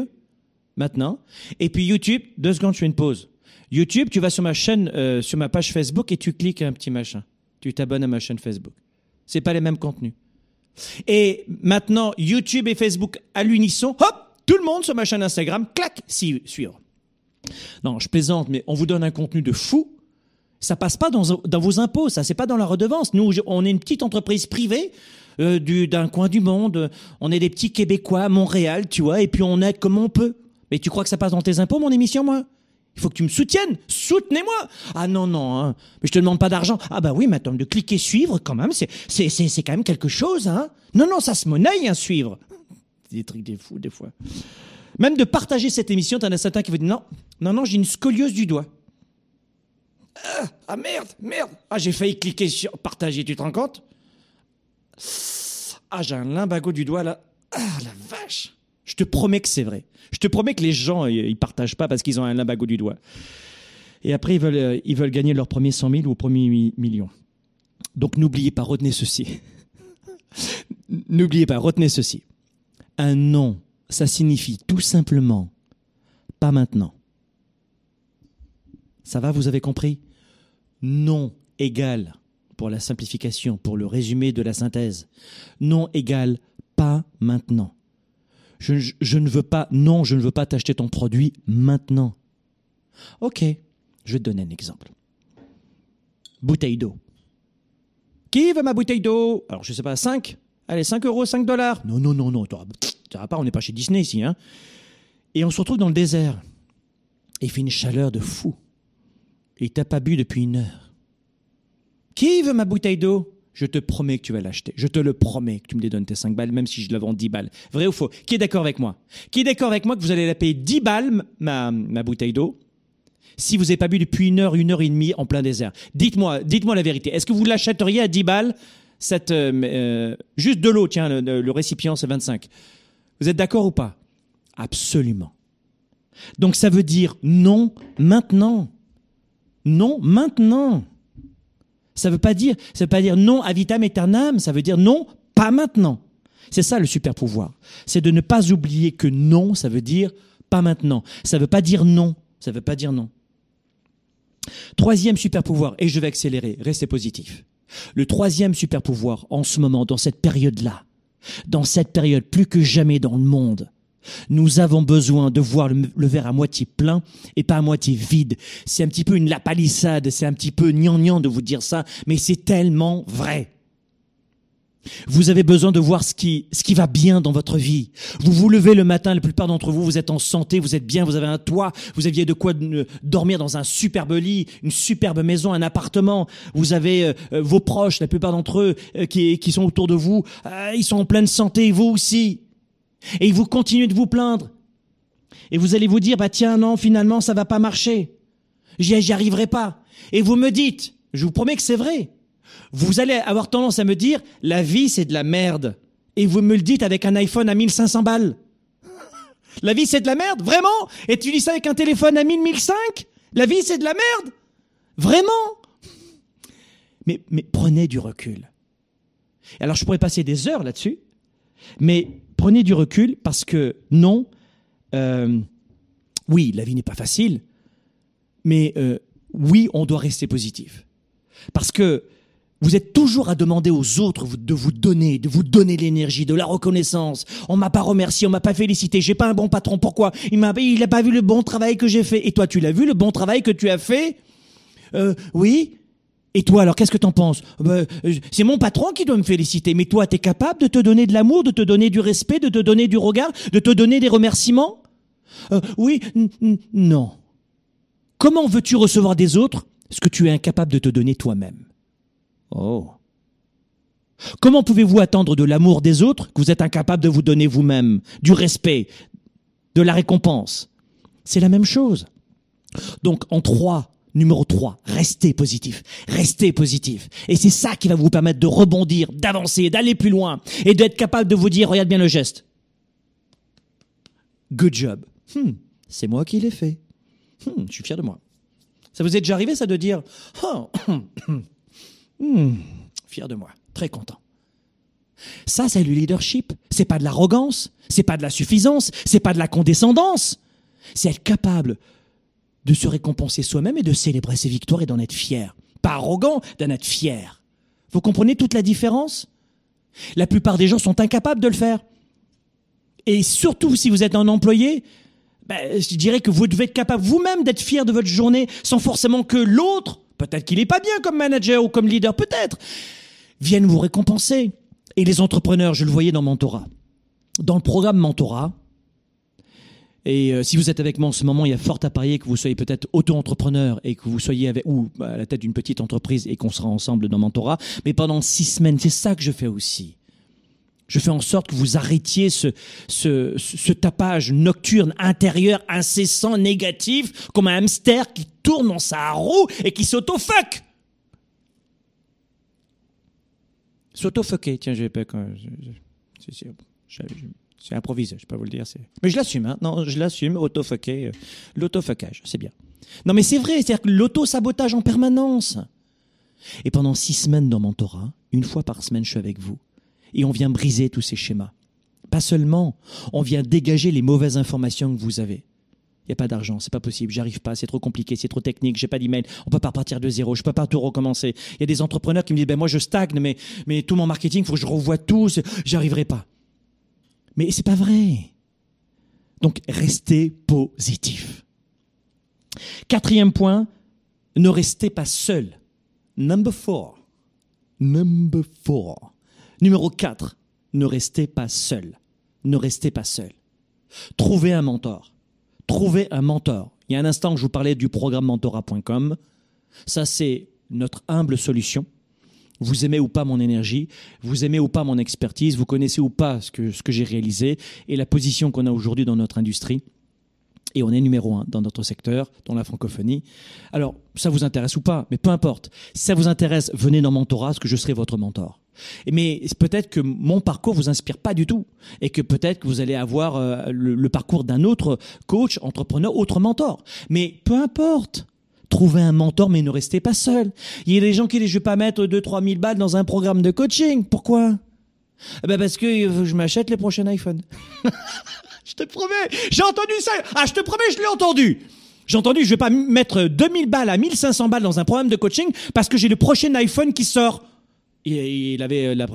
maintenant. Et puis YouTube, deux secondes, je fais une pause. YouTube, tu vas sur ma chaîne, euh, sur ma page Facebook et tu cliques un petit machin. Tu t'abonnes à ma chaîne Facebook. C'est pas les mêmes contenus. Et maintenant, YouTube et Facebook à l'unisson, hop, tout le monde sur ma chaîne Instagram, clac, suivre. Non, je plaisante, mais on vous donne un contenu de fou. Ça passe pas dans, dans vos impôts, ça c'est pas dans la redevance. Nous, on est une petite entreprise privée euh, du- d'un coin du monde. On est des petits Québécois à Montréal, tu vois, et puis on aide comme on peut. Mais tu crois que ça passe dans tes impôts, mon émission, moi? Il faut que tu me soutiennes. Soutenez-moi. Ah non, non, hein. mais je te demande pas d'argent. Ah bah oui, mais attends, de cliquer suivre, quand même, c'est, c'est, c'est, quand même quelque chose, hein. Non, non, ça se monnaie, un suivre. Des trucs des fous, des fois. Même de partager cette émission, t'en as certains qui vont dire non, non, non, j'ai une scoliose du doigt. Ah, ah, merde, merde. Ah, j'ai failli cliquer sur partager, tu te rends compte? Ah, j'ai un limbago du doigt là. Ah, la vache. Je te promets que c'est vrai. Je te promets que les gens, ils partagent pas parce qu'ils ont un limbago du doigt. Et après, ils veulent, euh, ils veulent gagner leur premier 100 000 ou premier mi- million. Donc n'oubliez pas, retenez ceci. n'oubliez pas, retenez ceci. Un non, ça signifie tout simplement pas maintenant. Ça va, vous avez compris? Non égale, pour la simplification, pour le résumé de la synthèse, non égale pas maintenant. Je, ne veux pas, non, je ne veux pas t'acheter ton produit maintenant. Ok, je vais te donner un exemple. Bouteille d'eau. Qui veut ma bouteille d'eau? Alors, je sais pas, 5 Allez, 5 euros, 5 dollars Non, non, non, non, t'auras- pas, on n'est pas chez Disney ici. Hein. Et on se retrouve dans le désert. Il fait une chaleur de fou. Et t'as pas bu depuis une heure. Qui veut ma bouteille d'eau? Je te promets que tu vas l'acheter. Je te le promets que tu me dédonnes tes 5 balles, même si je la vends 10 balles. Vrai ou faux? Qui est d'accord avec moi? Qui est d'accord avec moi que vous allez la payer 10 balles, ma, ma bouteille d'eau, si vous n'avez pas bu depuis une heure, une heure et demie en plein désert? Dites-moi, dites-moi la vérité. Est-ce que vous l'achèteriez à 10 balles cette, euh, euh, Juste de l'eau, tiens, le récipient, c'est 25. Vous êtes d'accord ou pas? Absolument. Donc ça veut dire non maintenant. Non maintenant. Ça ça veut pas dire non à vitam ça veut dire non pas maintenant. C'est ça le super pouvoir. C'est de ne pas oublier que non, ça veut dire pas maintenant. Ça veut pas dire non, ça veut pas dire non. Troisième super pouvoir, et je vais accélérer, restez positif. Le troisième super pouvoir en ce moment, dans cette période-là, dans cette période plus que jamais dans le monde, Nous avons besoin de voir le, verre à moitié plein et pas à moitié vide. C'est un petit peu une lapalissade, c'est un petit peu gnangnan de vous dire ça, mais c'est tellement vrai. Vous avez besoin de voir ce qui, ce qui va bien dans votre vie. Vous vous levez le matin, la plupart d'entre vous, vous êtes en santé, vous êtes bien, vous avez un toit, vous aviez de quoi euh, dormir dans un superbe lit, une superbe maison, un appartement. Vous avez euh, euh, vos proches, la plupart d'entre eux, qui, qui sont autour de vous, ils sont en pleine santé, vous aussi. Et vous continuez de vous plaindre. Et vous allez vous dire, bah tiens, non, finalement, ça va pas marcher. J'y arriverai pas. Et vous me dites, je vous promets que c'est vrai vous allez avoir tendance à me dire, la vie c'est de la merde. Et vous me le dites avec un iPhone à 1500 balles. La vie c'est de la merde, vraiment? Et tu dis ça avec un téléphone à 1000, 1005 La vie c'est de la merde? Vraiment? Mais, mais prenez du recul. Alors je pourrais passer des heures là-dessus, mais prenez du recul parce que non, euh, oui, la vie n'est pas facile, mais euh, oui, on doit rester positif. Parce que vous êtes toujours à demander aux autres de vous donner, de vous donner l'énergie, de la reconnaissance. On m'a pas remercié, on m'a pas félicité, j'ai pas un bon patron. Pourquoi? Il m'a, il a pas vu le bon travail que j'ai fait. Et toi, tu l'as vu le bon travail que tu as fait? Euh, Oui. Et toi, alors, qu'est-ce que t'en penses? Ben, C'est mon patron qui doit me féliciter. Mais toi, t'es capable de te donner de l'amour, de te donner du respect, de te donner du regard, de te donner des remerciements? Euh, Oui, non. Comment veux-tu recevoir des autres ce que tu es incapable de te donner toi-même? Oh. Comment pouvez-vous attendre de l'amour des autres que vous êtes incapable de vous donner vous-même, du respect, de la récompense? C'est la même chose. Donc en trois, numéro 3, restez positif, restez positif. Et c'est ça qui va vous permettre de rebondir, d'avancer, d'aller plus loin et d'être capable de vous dire, regarde bien le geste. Good job. Hmm, c'est moi qui l'ai fait. Hmm, je suis fier de moi. Ça vous est déjà arrivé ça de dire, oh, Hmm, fier de moi, très content. Ça, c'est le leadership. C'est pas de l'arrogance, c'est pas de la suffisance, c'est pas de la condescendance. C'est être capable de se récompenser soi-même et de célébrer ses victoires et d'en être fier. Pas arrogant, d'en être fier. Vous comprenez toute la différence? La plupart des gens sont incapables de le faire. Et surtout si vous êtes un employé, ben, je dirais que vous devez être capable vous-même d'être fier de votre journée sans forcément que l'autre peut-être qu'il n'est pas bien comme manager ou comme leader, peut-être, viennent vous récompenser. Et les entrepreneurs, je le voyais dans Mentorat. Dans le programme Mentorat, et euh, si vous êtes avec moi en ce moment, il y a fort à parier que vous soyez peut-être auto-entrepreneur et que vous soyez avec, ou à la tête d'une petite entreprise et qu'on sera ensemble dans Mentorat. Mais pendant six semaines, c'est ça que je fais aussi. Je fais en sorte que vous arrêtiez ce, ce, ce tapage nocturne intérieur incessant, négatif, comme un hamster qui tourne dans sa roue et qui s'auto-fuck. S'auto-fucker, tiens, je vais pas... C'est improvisé, je peux vous le dire. Mais je l'assume, hein. Non, je l'assume, auto-fucker, euh, l'auto-fuckage, c'est bien. Non, mais c'est vrai, c'est-à-dire que l'auto-sabotage en permanence. Et pendant six semaines dans mon Torah, une fois par semaine, je suis avec vous et on vient briser tous ces schémas. Pas seulement, on vient dégager les mauvaises informations que vous avez. Il n'y a pas d'argent, c'est pas possible, j'arrive pas, c'est trop compliqué, c'est trop technique, j'ai pas d'email, on peut pas repartir de zéro, je peux pas tout recommencer. Il y a des entrepreneurs qui me disent, ben moi je stagne, mais, mais tout mon marketing, faut que je revoie tout, j'arriverai pas. Mais c'est pas vrai. Donc restez positif. Quatrième point, ne restez pas seul. Number four. Number four. Numéro 4, ne restez pas seul. Ne restez pas seul. Trouvez un mentor. Trouvez un mentor. Il y a un instant, je vous parlais du programme mentora.com. Ça, c'est notre humble solution. Vous aimez ou pas mon énergie, vous aimez ou pas mon expertise, vous connaissez ou pas ce que, ce que j'ai réalisé et la position qu'on a aujourd'hui dans notre industrie. Et on est numéro un dans notre secteur, dans la francophonie. Alors, ça vous intéresse ou pas, mais peu importe. Si ça vous intéresse, venez dans Mentorat, parce que je serai votre mentor. Mais peut-être que mon parcours vous inspire pas du tout, et que peut-être que vous allez avoir euh, le, parcours d'un autre coach, entrepreneur, autre mentor. Mais peu importe. Trouvez un mentor, mais ne restez pas seul. Il y a des gens qui disent, je vais pas mettre 2-3 000 balles dans un programme de coaching. Pourquoi? Eh ben parce que je m'achète les prochains iPhones. Je te promets, j'ai entendu ça. Ah, je te promets, je l'ai entendu. J'ai entendu, je vais pas mettre 2000 balles à 1500 balles dans un programme de coaching parce que j'ai le prochain iPhone qui sort. Il avait la,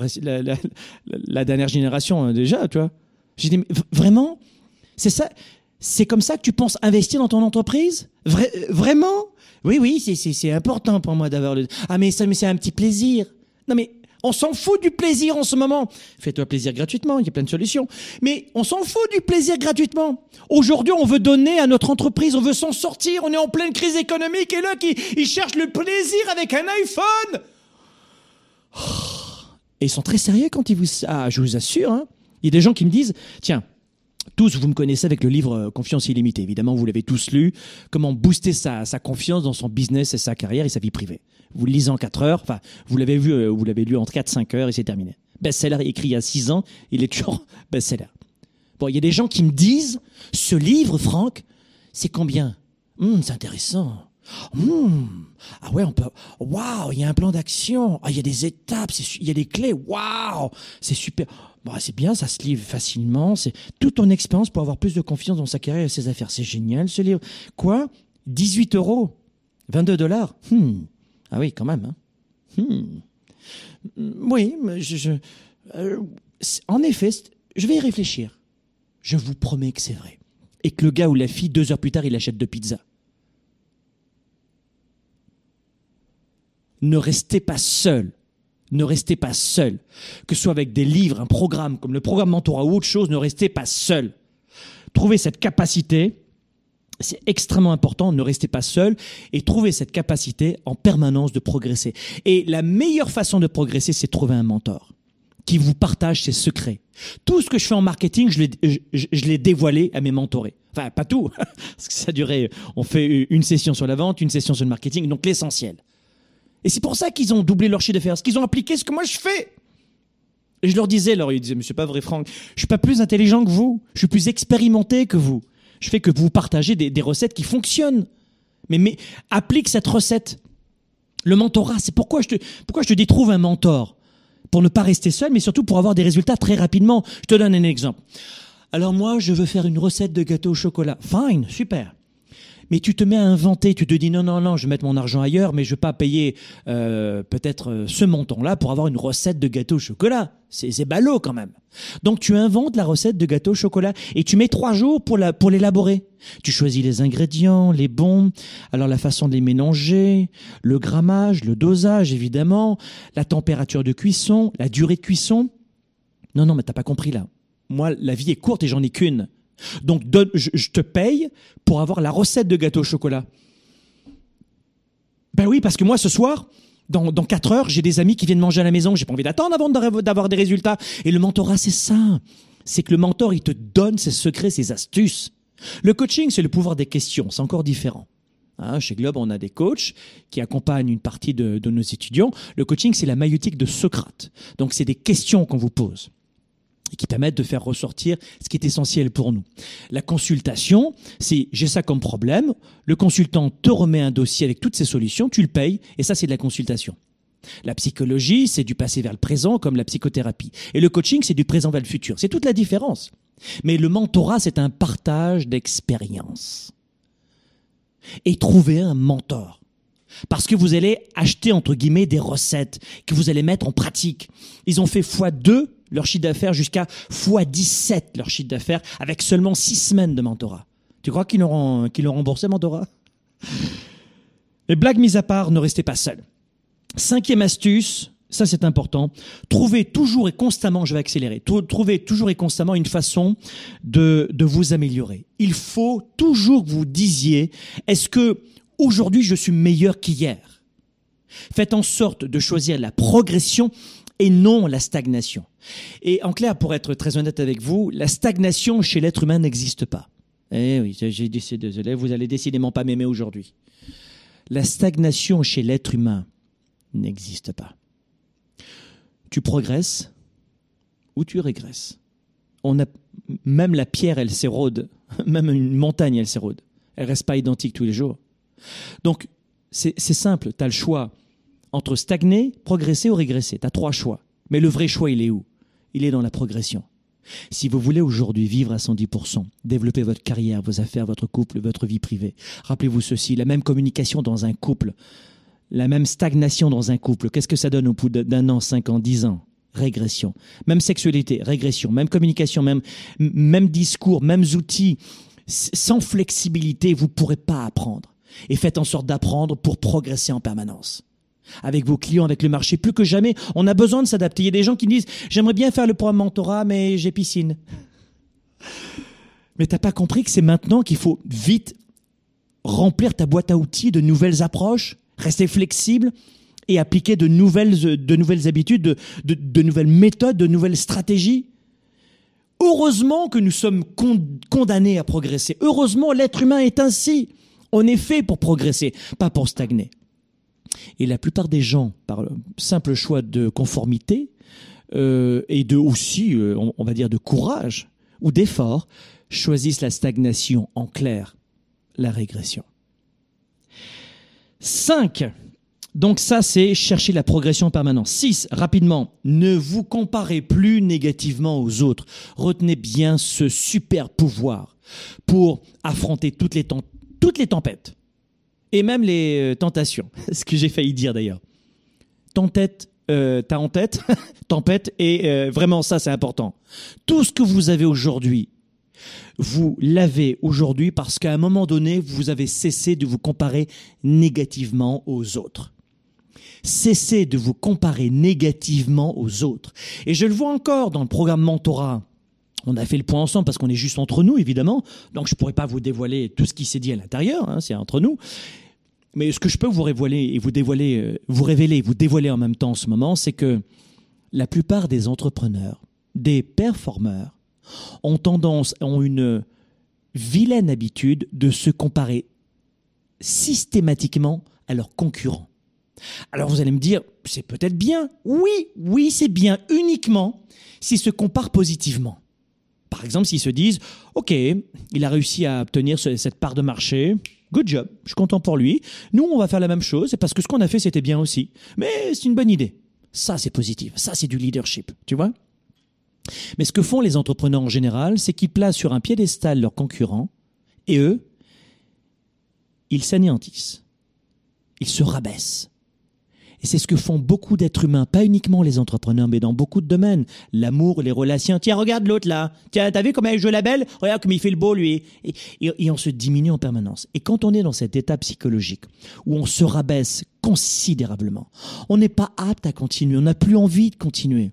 la, dernière génération hein, déjà, tu vois. J'ai dit, vraiment? C'est ça, c'est comme ça que tu penses investir dans ton entreprise? Vraiment? Oui, oui, c'est important pour moi d'avoir le. Ah mais ça, mais c'est un petit plaisir. Non mais on s'en fout du plaisir en ce moment. Fais-toi plaisir gratuitement, il y a plein de solutions. Mais on s'en fout du plaisir gratuitement. Aujourd'hui, on veut donner à notre entreprise, on veut s'en sortir, on est en pleine crise économique et là, ils cherchent le plaisir avec un iPhone. Et ils sont très sérieux quand ils vous... Ah, je vous assure, hein. il y a des gens qui me disent, tiens, tous, vous me connaissez avec le livre euh, Confiance illimitée. Évidemment, vous l'avez tous lu. Comment booster sa, confiance dans son business et sa carrière et sa vie privée. Vous le lisez en 4 heures. Enfin, vous l'avez vu, euh, vous l'avez lu en 4-5 heures et c'est terminé. Best-seller écrit il y a 6 ans, il est toujours best-seller. Bon, il y a des gens qui me disent, ce livre, Franck, c'est combien? Hum, C'est intéressant. Hum, ah ouais, on peut. Waouh, il y a un plan d'action. Ah, il y a des étapes. Il y a des clés. Waouh, c'est super. Bah, c'est bien, ça se livre facilement. C'est toute ton expérience pour avoir plus de confiance dans sa carrière et ses affaires. C'est génial ce livre. Quoi? 18 euros? 22 dollars? Hmm. Ah oui, quand même. Hein. Hmm. Oui, je, euh, en effet, je vais y réfléchir. Je vous promets que c'est vrai. Et que le gars ou la fille, deux heures plus tard, il achète deux pizzas. Ne restez pas seul ne restez pas seul. Que ce soit avec des livres, un programme comme le programme Mentorat ou autre chose, ne restez pas seul. Trouvez cette capacité, c'est extrêmement important, ne restez pas seul et trouvez cette capacité en permanence de progresser. Et la meilleure façon de progresser, c'est de trouver un mentor qui vous partage ses secrets. Tout ce que je fais en marketing, je l'ai dévoilé à mes mentorés. Enfin, pas tout, parce que ça durait, on fait une session sur la vente, une session sur le marketing, donc l'essentiel. Et c'est pour ça qu'ils ont doublé leur chiffre d'affaires, parce qu'ils ont appliqué ce que moi je fais. Et je leur disais, alors ils disaient, mais c'est pas vrai Franck, je suis pas plus intelligent que vous, je suis plus expérimenté que vous. Je fais que vous partagez des, recettes qui fonctionnent. Mais, mais applique cette recette. Le mentorat, c'est pourquoi je te, pourquoi je te dis trouve un mentor? Pour ne pas rester seul, mais surtout pour avoir des résultats très rapidement. Je te donne un exemple. Alors moi, je veux faire une recette de gâteau au chocolat. Fine, super mais tu te mets à inventer, tu te dis non, non, non, je vais mettre mon argent ailleurs, mais je vais pas payer euh, peut-être euh, ce montant-là pour avoir une recette de gâteau au chocolat. C'est ballot quand même. Donc tu inventes la recette de gâteau au chocolat et tu mets trois jours pour la, pour l'élaborer. Tu choisis les ingrédients, les bons, alors la façon de les mélanger, le grammage, le dosage évidemment, la température de cuisson, la durée de cuisson. Non, non, mais t'as pas compris là. Moi, la vie est courte et j'en ai qu'une. Donc je, te paye pour avoir la recette de gâteau au chocolat. Ben oui, parce que moi ce soir, dans, dans 4 heures, j'ai des amis qui viennent manger à la maison, j'ai pas envie d'attendre avant d'avoir des résultats. Et le mentorat, c'est ça. C'est que le mentor, il te donne ses secrets, ses astuces. Le coaching, c'est le pouvoir des questions, c'est encore différent. Hein, chez Globe, on a des coachs qui accompagnent une partie de, de nos étudiants. Le coaching, c'est la maïotique de Socrate. Donc, c'est des questions qu'on vous pose et qui permettent de faire ressortir ce qui est essentiel pour nous. La consultation, c'est j'ai ça comme problème, le consultant te remet un dossier avec toutes ses solutions, tu le payes, et ça c'est de la consultation. La psychologie, c'est du passé vers le présent, comme la psychothérapie. Et le coaching, c'est du présent vers le futur. C'est toute la différence. Mais le mentorat, c'est un partage d'expérience. Et trouver un mentor. Parce que vous allez acheter, entre guillemets, des recettes que vous allez mettre en pratique. Ils ont fait fois deux leur chiffre d'affaires jusqu'à x17 leur chiffre d'affaires avec seulement 6 semaines de mentorat. Tu crois qu'ils l'auront qu'ils remboursé, mentorat? Les blagues mises à part, ne restez pas seuls. Cinquième astuce, ça c'est important, trouvez toujours et constamment, je vais accélérer, trouvez toujours et constamment une façon de, de vous améliorer. Il faut toujours que vous disiez, est-ce que aujourd'hui je suis meilleur qu'hier? Faites en sorte de choisir la progression et non la stagnation. Et en clair, pour être très honnête avec vous, la stagnation chez l'être humain n'existe pas. Eh oui, j'ai décidé, désolé, vous allez décidément pas m'aimer aujourd'hui. La stagnation chez l'être humain n'existe pas. Tu progresses ou tu régresses. On a, même la pierre, elle s'érode. Même une montagne, elle s'érode. Elle reste pas identique tous les jours. Donc, c'est simple, tu as le choix entre stagner, progresser ou régresser. Tu as trois choix. Mais le vrai choix, il est où? Il est dans la progression. Si vous voulez aujourd'hui vivre à 110%, développer votre carrière, vos affaires, votre couple, votre vie privée, rappelez-vous ceci, la même communication dans un couple, la même stagnation dans un couple, qu'est-ce que ça donne au bout d'un an, cinq ans, dix ans? Régression. Même sexualité, régression. Même communication, même, même discours, mêmes outils. Sans flexibilité, vous ne pourrez pas apprendre. Et faites en sorte d'apprendre pour progresser en permanence. Avec vos clients, avec le marché, plus que jamais, on a besoin de s'adapter. Il y a des gens qui disent, j'aimerais bien faire le programme mentorat, mais j'ai piscine. Mais t'as pas compris que c'est maintenant qu'il faut vite remplir ta boîte à outils de nouvelles approches, rester flexible et appliquer de nouvelles, de nouvelles habitudes, de, de, nouvelles méthodes, de nouvelles stratégies. Heureusement que nous sommes condamnés à progresser. Heureusement, l'être humain est ainsi. On est fait pour progresser, pas pour stagner. Et la plupart des gens, par simple choix de conformité euh, et de aussi, euh, on va dire, de courage ou d'effort, choisissent la stagnation en clair, la régression. 5. Donc ça, c'est chercher la progression permanente. 6. Rapidement, ne vous comparez plus négativement aux autres. Retenez bien ce super pouvoir pour affronter toutes les, toutes les tempêtes et même les euh, tentations. Ce que j'ai failli dire d'ailleurs. Euh, t'as en tête, tempête, et euh, vraiment ça c'est important. Tout ce que vous avez aujourd'hui, vous l'avez aujourd'hui parce qu'à un moment donné, vous avez cessé de vous comparer négativement aux autres. Cessez de vous comparer négativement aux autres. Et je le vois encore dans le programme Mentorat. On a fait le point ensemble parce qu'on est juste entre nous, évidemment. Donc je ne pourrais pas vous dévoiler tout ce qui s'est dit à l'intérieur, hein, c'est entre nous. Mais ce que je peux vous révéler et vous dévoiler, euh, vous révéler, vous dévoiler en même temps en ce moment, c'est que la plupart des entrepreneurs, des performeurs, ont tendance, ont une vilaine habitude de se comparer systématiquement à leurs concurrents. Alors vous allez me dire, c'est peut-être bien. Oui, oui, c'est bien uniquement s'ils se comparent positivement. Par exemple, s'ils se disent, OK, il a réussi à obtenir cette part de marché, good job, je suis content pour lui. Nous, on va faire la même chose, parce que ce qu'on a fait, c'était bien aussi. Mais c'est une bonne idée. Ça, c'est positif. Ça, c'est du leadership. Tu vois mais ce que font les entrepreneurs en général, c'est qu'ils placent sur un piédestal leurs concurrents et eux, ils s'anéantissent. Ils se rabaissent. Et c'est ce que font beaucoup d'êtres humains, pas uniquement les entrepreneurs, mais dans beaucoup de domaines. L'amour, les relations. Tiens, regarde l'autre là. Tiens, t'as vu comment il joue la belle? Regarde comme il fait le beau, lui. Et, et, on se diminue en permanence. Et quand on est dans cet état psychologique, où on se rabaisse considérablement, on n'est pas apte à continuer, on n'a plus envie de continuer.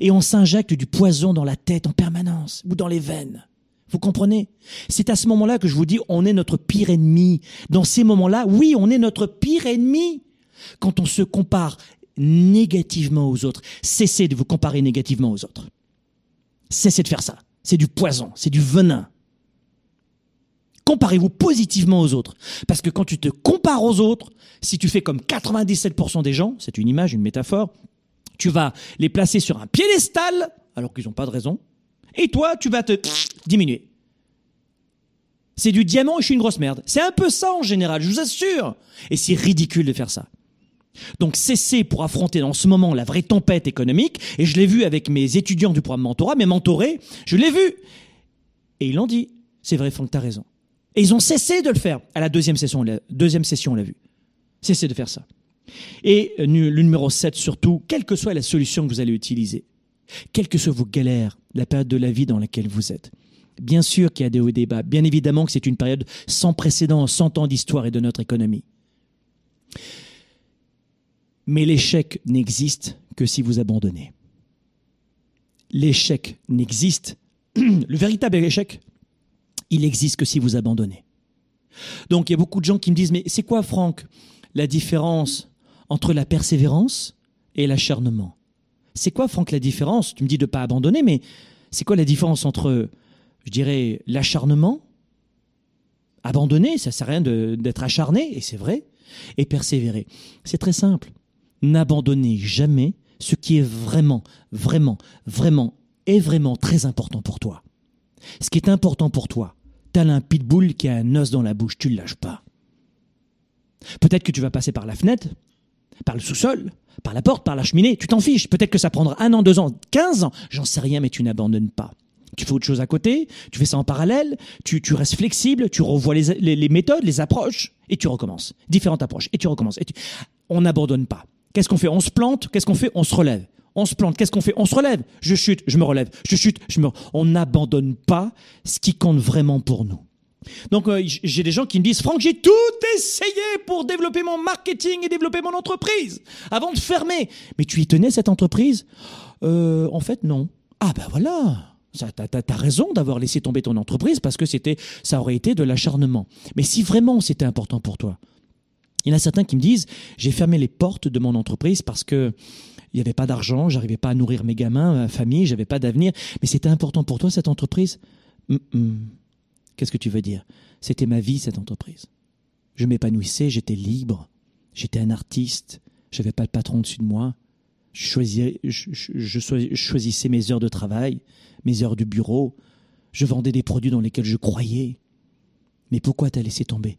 Et on s'injecte du poison dans la tête en permanence ou dans les veines. Vous comprenez? C'est à ce moment-là que je vous dis, on est notre pire ennemi. Dans ces moments-là, oui, on est notre pire ennemi. Quand on se compare négativement aux autres, cessez de vous comparer négativement aux autres. Cessez de faire ça. C'est du poison, c'est du venin. Comparez-vous positivement aux autres. Parce que quand tu te compares aux autres, si tu fais comme 97% des gens, c'est une image, une métaphore, tu vas les placer sur un piédestal, alors qu'ils n'ont pas de raison, et toi, tu vas te diminuer. C'est du diamant et je suis une grosse merde. C'est un peu ça en général, je vous assure. Et c'est ridicule de faire ça. Donc cessez pour affronter dans ce moment la vraie tempête économique, et je l'ai vu avec mes étudiants du programme mentorat, mes mentorés, je l'ai vu. Et ils l'ont dit, c'est vrai Franck, t'as raison. Et ils ont cessé de le faire. À la deuxième session, deuxième session, on l'a vu. Cessez de faire ça. Et euh, le numéro 7 surtout, quelle que soit la solution que vous allez utiliser, quelles que soient vos galères, la période de la vie dans laquelle vous êtes, bien sûr qu'il y a des hauts et des bas, bien évidemment que c'est une période sans précédent, 100 ans d'histoire et de notre économie. Mais l'échec n'existe que si vous abandonnez. L'échec n'existe, le véritable échec, il existe que si vous abandonnez. Donc il y a beaucoup de gens qui me disent, mais c'est quoi Franck la différence entre la persévérance et l'acharnement? C'est quoi, Franck, la différence? Tu me dis de ne pas abandonner, mais c'est quoi la différence entre, je dirais, l'acharnement Abandonner, ça ne sert à rien d'être acharné, et c'est vrai, et persévérer? C'est très simple. N'abandonnez jamais ce qui est vraiment, vraiment, vraiment, est vraiment très important pour toi. Ce qui est important pour toi, t'as un pitbull qui a un os dans la bouche, tu ne le lâches pas. Peut-être que tu vas passer par la fenêtre, par le sous-sol, par la porte, par la cheminée, tu t'en fiches. Peut-être que ça prendra un an, deux ans, quinze ans, j'en sais rien, mais tu n'abandonnes pas. Tu fais autre chose à côté, tu fais ça en parallèle, tu, restes flexible, tu revois les, méthodes, les approches, et tu recommences. Différentes approches, et tu recommences. Et On n'abandonne pas. Qu'est-ce qu'on fait? On se plante, qu'est-ce qu'on fait? On se relève. On se plante, qu'est-ce qu'on fait? On se relève. Je chute, je me relève. Je chute, je me. On n'abandonne pas ce qui compte vraiment pour nous. Donc euh, j'ai des gens qui me disent Franck, j'ai tout essayé pour développer mon marketing et développer mon entreprise avant de fermer. Mais tu y tenais cette entreprise? Euh, En fait, non. Ah ben voilà. T'as as, raison d'avoir laissé tomber ton entreprise parce que c'était, ça aurait été de l'acharnement. Mais si vraiment c'était important pour toi, il y en a certains qui me disent j'ai fermé les portes de mon entreprise parce que il n'y avait pas d'argent, j'arrivais pas à nourrir mes gamins, ma famille, j'avais pas d'avenir. Mais c'était important pour toi cette entreprise? Qu'est-ce que tu veux dire? C'était ma vie, cette entreprise. Je m'épanouissais, j'étais libre, j'étais un artiste, j'avais pas de patron dessus de moi. Je choisissais, je, choisissais mes heures de travail, mes heures du bureau. Je vendais des produits dans lesquels je croyais. Mais pourquoi t'as laissé tomber?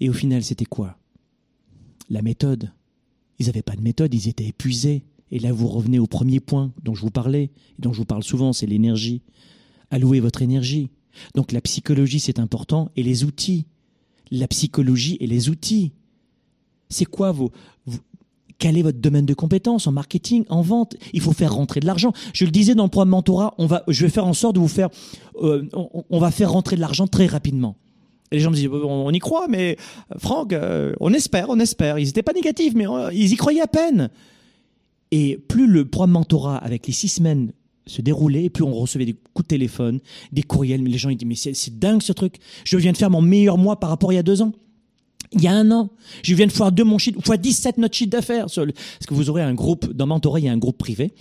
Et au final, c'était quoi? La méthode. Ils n'avaient pas de méthode, ils étaient épuisés. Et là, vous revenez au premier point dont je vous parlais, et dont je vous parle souvent, c'est l'énergie. Allouez votre énergie. Donc la psychologie, c'est important, et les outils. La psychologie et les outils. C'est quoi vos, quel est votre domaine de compétence en marketing, en vente? Il faut faire rentrer de l'argent. Je le disais dans le programme mentorat, on va, je vais faire en sorte de vous faire, euh, on, va faire rentrer de l'argent très rapidement. Les gens me disent, on, y croit, mais Franck, euh, on espère, on espère. Ils n'étaient pas négatifs, mais euh, ils y croyaient à peine. Et plus le programme mentorat avec les six semaines se déroulait, plus on recevait des coups de téléphone, des courriels, mais les gens ils disent mais c'est dingue ce truc. Je viens de faire mon meilleur mois par rapport à il y a deux ans. Il y a un an, je viens de faire deux mon chiffre, fois 17 notre chiffre d'affaires. Parce que vous aurez un groupe, dans Mentorat, il y a un groupe privé.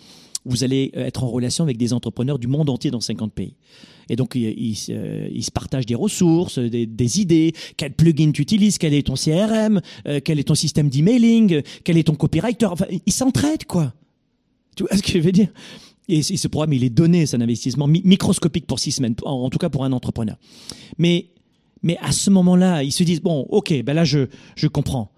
Vous allez euh, être en relation avec des entrepreneurs du monde entier dans 50 pays. Et donc, ils, euh, se partagent des ressources, des, idées, quel plugin tu utilises, quel est ton CRM, euh, quel est ton système d'emailing, quel est ton copywriter? Enfin, ils s'entraident, quoi. Tu vois ce que je veux dire? Et ce programme, il est donné, c'est un investissement microscopique pour six semaines, en, tout cas pour un entrepreneur. Mais, mais à ce moment-là, ils se disent, bon, ok, ben là, je, je comprends.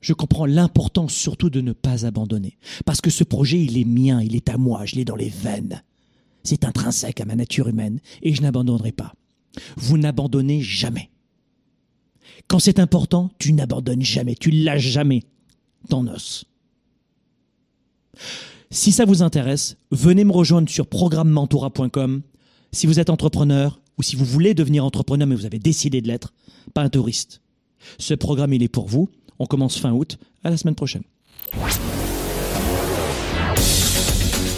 Je comprends l'importance surtout de ne pas abandonner. Parce que ce projet, il est mien, il est à moi, je l'ai dans les veines. C'est intrinsèque à ma nature humaine et je n'abandonnerai pas. Vous n'abandonnez jamais. Quand c'est important, tu n'abandonnes jamais, tu lâches jamais ton os. Si ça vous intéresse, venez me rejoindre sur programmementora.com. Si vous êtes entrepreneur ou si vous voulez devenir entrepreneur mais vous avez décidé de l'être, pas un touriste. Ce programme, il est pour vous. On commence fin août. À la semaine prochaine.